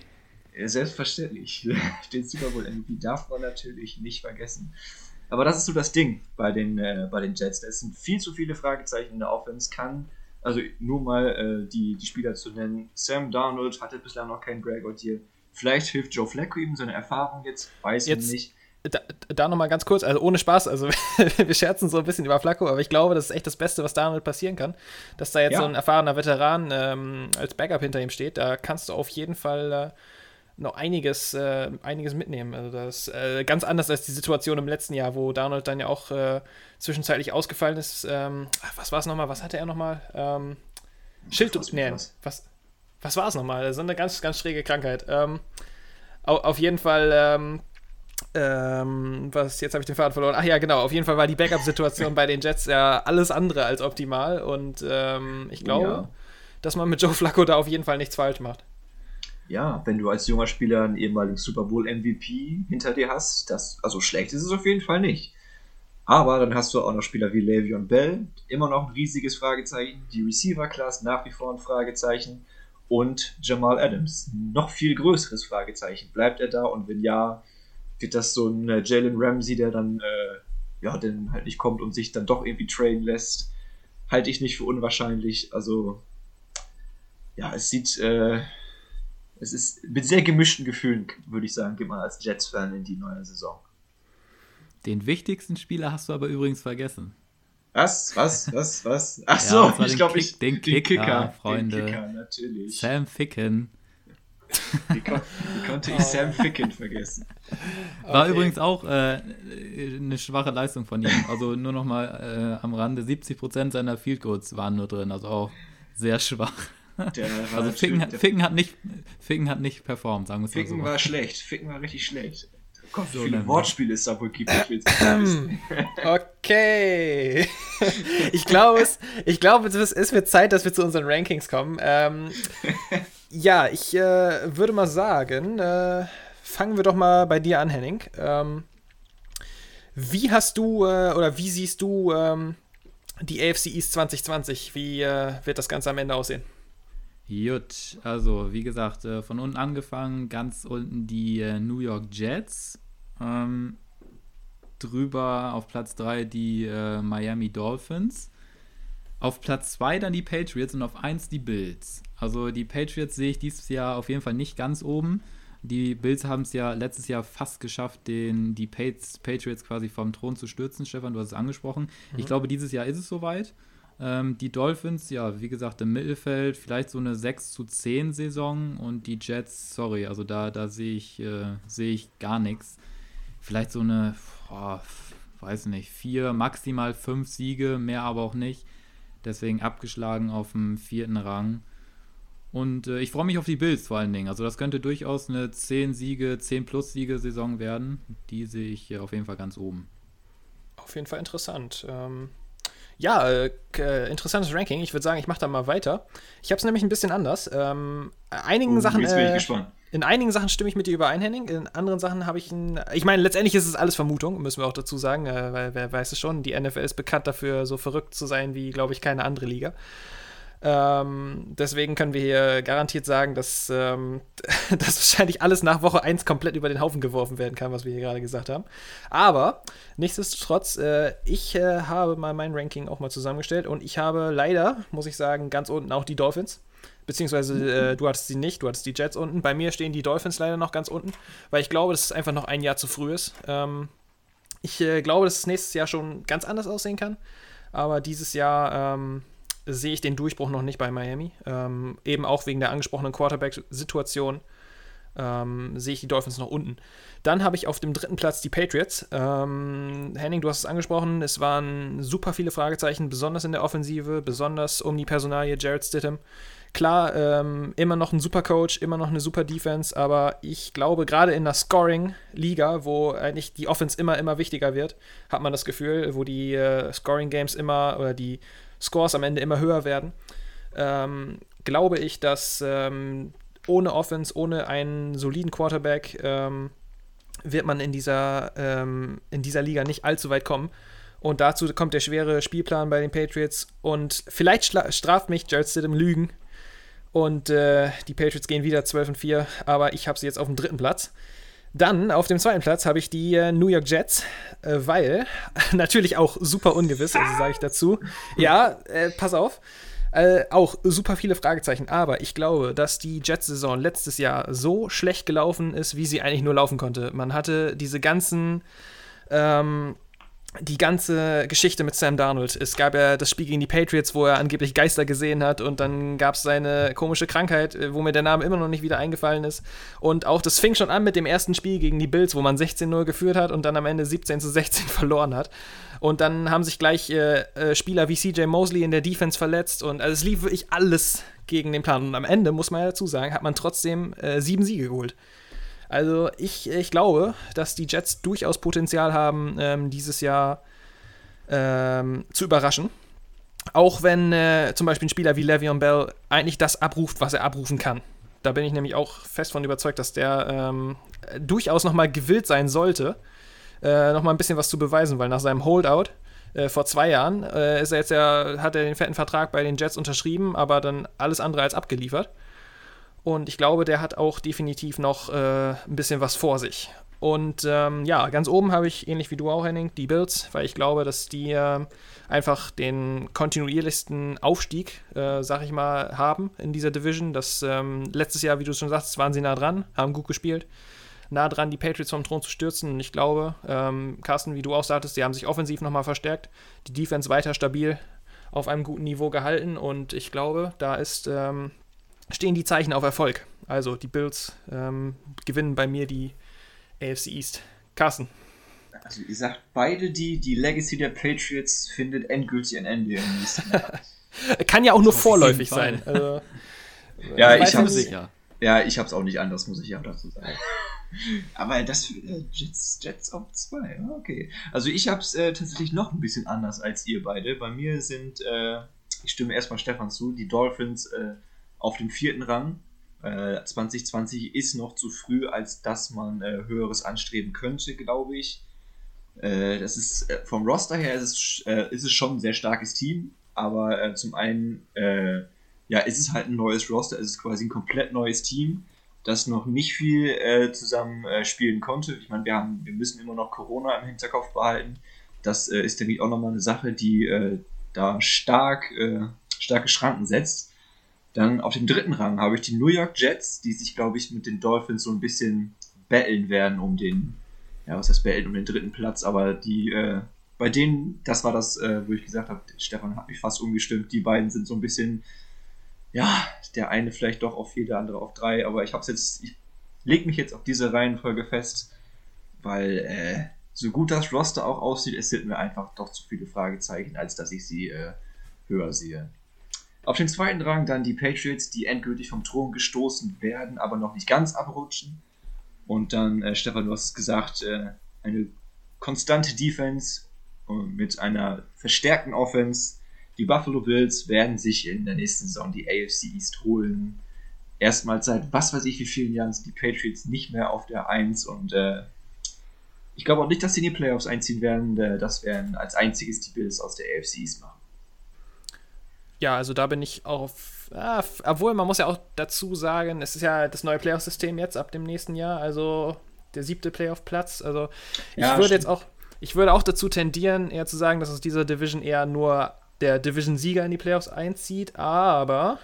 Speaker 3: Selbstverständlich. Den Super Bowl MVP darf man natürlich nicht vergessen. Aber das ist so das Ding bei den, äh, bei den Jets. Es sind viel zu viele Fragezeichen in der Offense. Kann, also nur mal äh, die, die Spieler zu nennen. Sam Darnold hatte bislang noch keinen Greg O'Deal. Vielleicht hilft Joe Flacco ihm seine Erfahrung jetzt, weiß ich nicht
Speaker 1: da, da nochmal ganz kurz, also ohne Spaß, also wir scherzen so ein bisschen über Flacco, aber ich glaube, das ist echt das Beste, was damit passieren kann, dass da jetzt ja. so ein erfahrener Veteran ähm, als Backup hinter ihm steht. Da kannst du auf jeden Fall äh, noch einiges, äh, einiges mitnehmen. Also das äh, ganz anders als die Situation im letzten Jahr, wo Darnold dann ja auch äh, zwischenzeitlich ausgefallen ist. Ähm, was war es nochmal? Was hatte er nochmal? Ähm, Schild. Nee, was, was war es nochmal? So eine ganz, ganz schräge Krankheit. Ähm, auf jeden Fall ähm, ähm, was, jetzt habe ich den Faden verloren. Ach ja, genau. Auf jeden Fall war die Backup-Situation bei den Jets ja alles andere als optimal. Und ähm, ich glaube, ja. dass man mit Joe Flacco da auf jeden Fall nichts falsch macht.
Speaker 3: Ja, wenn du als junger Spieler einen ehemaligen Super Bowl-MVP hinter dir hast, das, also schlecht ist es auf jeden Fall nicht. Aber dann hast du auch noch Spieler wie Le'Veon Bell, immer noch ein riesiges Fragezeichen. Die Receiver-Class nach wie vor ein Fragezeichen. Und Jamal Adams, noch viel größeres Fragezeichen. Bleibt er da und wenn ja, wird das so ein äh, Jalen Ramsey, der dann äh, ja, dann halt nicht kommt und sich dann doch irgendwie trainen lässt, halte ich nicht für unwahrscheinlich. Also ja, es sieht, äh, es ist mit sehr gemischten Gefühlen, würde ich sagen, geht man als Jets-Fan in die neue Saison.
Speaker 2: Den wichtigsten Spieler hast du aber übrigens vergessen.
Speaker 3: Was? Was? Was? Was? Ach so, ja, ich glaube, ich.
Speaker 2: Den, den Kicker,
Speaker 3: Kicker,
Speaker 2: Freunde.
Speaker 3: Den Kicker, natürlich.
Speaker 2: Sam Ficken.
Speaker 3: Wie, kon wie konnte ich oh. Sam Ficken vergessen?
Speaker 2: War okay. übrigens auch äh, eine schwache Leistung von ihm. Also nur noch mal äh, am Rande: 70% seiner Field Goals waren nur drin, also auch sehr schwach. also Ficken, Ficken, hat nicht, Ficken hat nicht performt, sagen wir es
Speaker 3: mal so. Ficken war schlecht, Ficken war richtig schlecht. Gott, wie so viele Wortspiele es da wohl gibt. Ich
Speaker 1: okay. ich glaube, es, ich glaube, es wird Zeit, dass wir zu unseren Rankings kommen. Ähm, ja, ich äh, würde mal sagen, äh, fangen wir doch mal bei dir an, Henning. Ähm, wie hast du äh, oder wie siehst du ähm, die AFC East 2020? Wie äh, wird das Ganze am Ende aussehen?
Speaker 2: Gut, also wie gesagt, äh, von unten angefangen, ganz unten die äh, New York Jets. Ähm, drüber auf Platz 3 die Miami Dolphins. Auf Platz 2 dann die Patriots und auf 1 die Bills. Also die Patriots sehe ich dieses Jahr auf jeden Fall nicht ganz oben. Die Bills haben es ja letztes Jahr fast geschafft, den, die Patriots quasi vom Thron zu stürzen. Stefan, du hast es angesprochen. Mhm. Ich glaube, dieses Jahr ist es soweit. Ähm, die Dolphins, ja, wie gesagt, im Mittelfeld, vielleicht so eine 6 zu 10 Saison und die Jets, sorry, also da, da sehe ich, äh, seh ich gar nichts vielleicht so eine, boah, weiß nicht, vier, maximal fünf Siege, mehr aber auch nicht. Deswegen abgeschlagen auf dem vierten Rang. Und äh, ich freue mich auf die Bills vor allen Dingen. Also das könnte durchaus eine 10 Siege, 10 plus Siege Saison werden. Die sehe ich auf jeden Fall ganz oben.
Speaker 1: Auf jeden Fall interessant. Ähm, ja, äh, äh interessantes Ranking. Ich würde sagen, ich mache da mal weiter. Ich habe es nämlich ein bisschen anders. Ähm, einigen
Speaker 3: oh,
Speaker 1: Sachen.
Speaker 3: Jetzt bin ich äh, gespannt
Speaker 1: in einigen Sachen stimme ich mit dir überein, Henning. In anderen Sachen habe ich ein. Ich meine, letztendlich ist es alles Vermutung, müssen wir auch dazu sagen, äh, weil wer weiß es schon. Die NFL ist bekannt dafür, so verrückt zu sein wie, glaube ich, keine andere Liga. Ähm, deswegen können wir hier garantiert sagen, dass, ähm, dass wahrscheinlich alles nach Woche 1 komplett über den Haufen geworfen werden kann, was wir hier gerade gesagt haben. Aber nichtsdestotrotz, äh, ich äh, habe mal mein Ranking auch mal zusammengestellt und ich habe leider, muss ich sagen, ganz unten auch die Dolphins. Beziehungsweise äh, du hattest sie nicht, du hattest die Jets unten. Bei mir stehen die Dolphins leider noch ganz unten, weil ich glaube, dass es einfach noch ein Jahr zu früh ist. Ähm, ich äh, glaube, dass es nächstes Jahr schon ganz anders aussehen kann. Aber dieses Jahr ähm, sehe ich den Durchbruch noch nicht bei Miami. Ähm, eben auch wegen der angesprochenen Quarterback-Situation ähm, sehe ich die Dolphins noch unten. Dann habe ich auf dem dritten Platz die Patriots. Ähm, Henning, du hast es angesprochen, es waren super viele Fragezeichen, besonders in der Offensive, besonders um die Personalie Jared Stidham. Klar, ähm, immer noch ein super Coach, immer noch eine super Defense, aber ich glaube, gerade in der Scoring-Liga, wo eigentlich die Offense immer, immer wichtiger wird, hat man das Gefühl, wo die äh, Scoring-Games immer oder die Scores am Ende immer höher werden, ähm, glaube ich, dass ähm, ohne Offense, ohne einen soliden Quarterback, ähm, wird man in dieser, ähm, in dieser Liga nicht allzu weit kommen. Und dazu kommt der schwere Spielplan bei den Patriots. Und vielleicht straft mich Jared Stidham Lügen, und äh, die Patriots gehen wieder 12 und 4, aber ich habe sie jetzt auf dem dritten Platz. Dann auf dem zweiten Platz habe ich die äh, New York Jets, äh, weil natürlich auch super ungewiss, also sage ich dazu. Ja, äh, pass auf. Äh, auch super viele Fragezeichen, aber ich glaube, dass die Jets-Saison letztes Jahr so schlecht gelaufen ist, wie sie eigentlich nur laufen konnte. Man hatte diese ganzen ähm, die ganze Geschichte mit Sam Darnold. Es gab ja das Spiel gegen die Patriots, wo er angeblich Geister gesehen hat und dann gab es seine komische Krankheit, äh, wo mir der Name immer noch nicht wieder eingefallen ist. Und auch das fing schon an mit dem ersten Spiel gegen die Bills, wo man 16-0 geführt hat und dann am Ende 17 zu 16 verloren hat. Und dann haben sich gleich äh, äh Spieler wie CJ Mosley in der Defense verletzt und also es lief wirklich alles gegen den Plan. Und am Ende, muss man ja dazu sagen, hat man trotzdem äh, sieben Siege geholt. Also ich, ich glaube, dass die Jets durchaus Potenzial haben, ähm, dieses Jahr ähm, zu überraschen. Auch wenn äh, zum Beispiel ein Spieler wie Le'Veon Bell eigentlich das abruft, was er abrufen kann. Da bin ich nämlich auch fest von überzeugt, dass der ähm, durchaus nochmal gewillt sein sollte, äh, nochmal ein bisschen was zu beweisen, weil nach seinem Holdout äh, vor zwei Jahren äh, ist er jetzt ja, hat er den fetten Vertrag bei den Jets unterschrieben, aber dann alles andere als abgeliefert. Und ich glaube, der hat auch definitiv noch äh, ein bisschen was vor sich. Und ähm, ja, ganz oben habe ich, ähnlich wie du auch, Henning, die Bills, weil ich glaube, dass die äh, einfach den kontinuierlichsten Aufstieg, äh, sag ich mal, haben in dieser Division. Das ähm, letztes Jahr, wie du schon sagst, waren sie nah dran, haben gut gespielt. nah dran, die Patriots vom Thron zu stürzen. Und ich glaube, ähm, Carsten, wie du auch sagtest, sie haben sich offensiv nochmal verstärkt, die Defense weiter stabil auf einem guten Niveau gehalten und ich glaube, da ist, ähm, stehen die Zeichen auf Erfolg. Also die Bills ähm, gewinnen bei mir die AFC East. Carsten.
Speaker 3: Also ihr sagt beide, die, die Legacy der Patriots findet endgültig ein Ende im nächsten Jahr.
Speaker 1: Kann ja auch nur vorläufig sein. Also,
Speaker 3: ja, ich habe sicher. Ja, ich habe es auch nicht anders, muss ich ja dazu sagen. Aber das äh, Jets, Jets auf zwei, okay. Also ich habe es äh, tatsächlich noch ein bisschen anders als ihr beide. Bei mir sind, äh, ich stimme erstmal Stefan zu, die Dolphins äh, auf dem vierten Rang. 2020 äh, ist noch zu früh, als dass man äh, höheres anstreben könnte, glaube ich. das ist vom Roster her ist es, ist es schon ein sehr starkes Team, aber zum einen ja, ist es halt ein neues Roster, ist es quasi ein komplett neues Team das noch nicht viel äh, zusammen äh, spielen konnte. Ich meine, wir, haben, wir müssen immer noch Corona im Hinterkopf behalten. Das äh, ist, nämlich auch nochmal eine Sache, die äh, da stark, äh, starke Schranken setzt. Dann auf dem dritten Rang habe ich die New York Jets, die sich, glaube ich, mit den Dolphins so ein bisschen betteln werden um den, ja, was heißt betteln, um den dritten Platz, aber die, äh, bei denen, das war das, wo ich gesagt habe, Stefan hat mich fast umgestimmt, die beiden sind so ein bisschen ja, der eine vielleicht doch auf vier, der andere auf drei, aber ich hab's jetzt, ich leg mich jetzt auf diese Reihenfolge fest, weil äh, so gut das Roster auch aussieht, es sind mir einfach doch zu viele Fragezeichen, als dass ich sie äh, höher sehe. Auf den zweiten Rang dann die Patriots, die endgültig vom Thron gestoßen werden, aber noch nicht ganz abrutschen. Und dann, äh, Stefan, du hast es gesagt, äh, eine konstante Defense äh, mit einer verstärkten Offense die Buffalo Bills werden sich in der nächsten Saison die AFC East holen. Erstmals seit was weiß ich wie vielen Jahren sind die Patriots nicht mehr auf der 1 und äh, ich glaube auch nicht, dass sie in die Playoffs einziehen werden. Äh, das werden als einziges die Bills aus der AFC East machen.
Speaker 1: Ja, also da bin ich auf. Ah, obwohl, man muss ja auch dazu sagen, es ist ja das neue Playoff-System jetzt ab dem nächsten Jahr, also der siebte Playoff-Platz. Also ich ja, würde stimmt. jetzt auch, ich würde auch dazu tendieren, eher zu sagen, dass aus dieser Division eher nur der Division-Sieger in die Playoffs einzieht, aber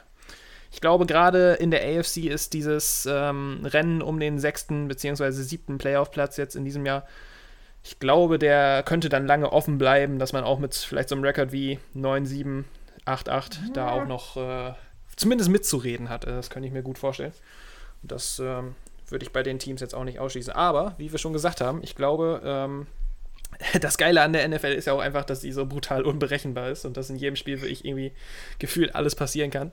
Speaker 1: ich glaube, gerade in der AFC ist dieses ähm, Rennen um den sechsten bzw. siebten Playoff-Platz jetzt in diesem Jahr, ich glaube, der könnte dann lange offen bleiben, dass man auch mit vielleicht so einem Rekord wie 9-7, 8-8 ja. da auch noch äh, zumindest mitzureden hat. Das könnte ich mir gut vorstellen. Das ähm, würde ich bei den Teams jetzt auch nicht ausschließen. Aber, wie wir schon gesagt haben, ich glaube, ähm, das Geile an der NFL ist ja auch einfach, dass sie so brutal unberechenbar ist und dass in jedem Spiel wirklich irgendwie gefühlt alles passieren kann.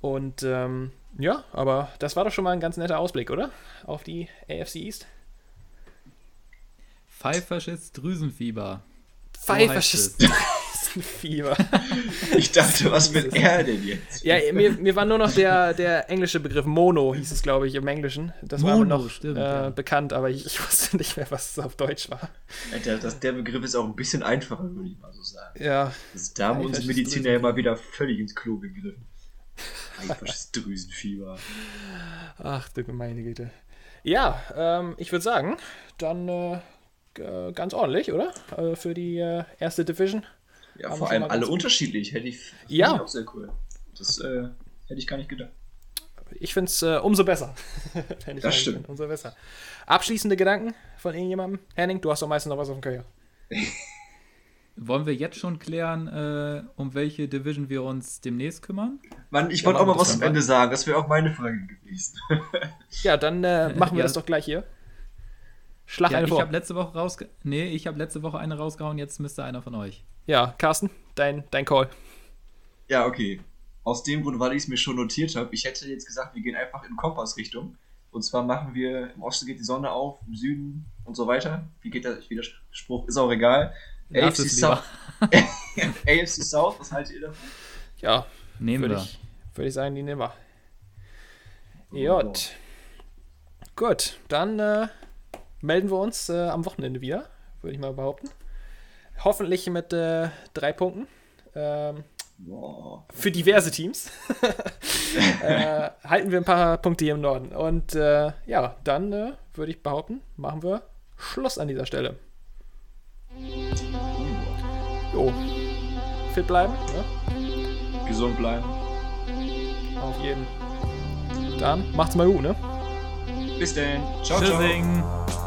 Speaker 1: Und ähm, ja, aber das war doch schon mal ein ganz netter Ausblick, oder? Auf die AFC East.
Speaker 2: Pfeifersches Drüsenfieber.
Speaker 1: Pfeifersches Drüsenfieber.
Speaker 3: ich dachte, was will er denn jetzt?
Speaker 1: Ja, mir, mir war nur noch der, der englische Begriff Mono, hieß es, glaube ich, im Englischen. Das Mono, war mir noch stimmt, äh, ja. bekannt, aber ich, ich, wusste nicht mehr, was es auf Deutsch war.
Speaker 3: Der, das, der Begriff ist auch ein bisschen einfacher, würde ich mal so sagen.
Speaker 1: Ja.
Speaker 3: Also, da haben unsere Mediziner ja mal wieder völlig ins Klo gegriffen. Pfeifersches Drüsenfieber.
Speaker 1: Ach du meine Güte. Ja, ähm, ich würde sagen, dann äh, äh, ganz ordentlich, oder? Äh, für die äh, erste Division.
Speaker 3: Ja, vor allem alle unterschiedlich. Hätte ich,
Speaker 1: ja.
Speaker 3: Ich auch sehr cool. Das äh, hätte ich gar nicht gedacht.
Speaker 1: Ich finde es äh, umso besser.
Speaker 3: das stimmt.
Speaker 1: Bin, umso besser. Abschließende Gedanken von irgendjemandem? Henning, du hast doch meistens noch was auf dem Köcher.
Speaker 2: Wollen wir jetzt schon klären, äh, um welche Division wir uns demnächst kümmern?
Speaker 3: Mann, ich wollte auch mal was am Ende sagen. Das wäre auch meine Frage gewesen.
Speaker 1: ja, dann äh, machen wir ja. das doch gleich hier.
Speaker 2: Schlag ja, eine ich vor. Ich habe letzte Woche rausge Nee, ich habe letzte Woche eine rausgehauen, jetzt müsste einer von euch.
Speaker 1: Ja, Carsten, dein, dein Call.
Speaker 3: Ja, okay. Aus dem Grund, weil ich es mir schon notiert habe, ich hätte jetzt gesagt, wir gehen einfach in Kompassrichtung. Und zwar machen wir, im Osten geht die Sonne auf, im Süden und so weiter. Wie geht der Widerspruch? Ist auch egal. AFC South. AFC South, was haltet ihr davon?
Speaker 1: Ja, nehmen würde wir. Ich, würde ich sagen, die nehmen wir. Oh. Gut, dann äh, melden wir uns äh, am Wochenende wieder, würde ich mal behaupten. Hoffentlich mit äh, drei Punkten. Ähm, für diverse Teams. äh, halten wir ein paar Punkte hier im Norden. Und äh, ja, dann äh, würde ich behaupten, machen wir Schluss an dieser Stelle. Jo. Fit bleiben. Ne?
Speaker 3: Gesund bleiben.
Speaker 1: Auf jeden. Dann macht's mal gut, ne?
Speaker 3: Bis dann.
Speaker 2: Ciao, Tschüssing. ciao.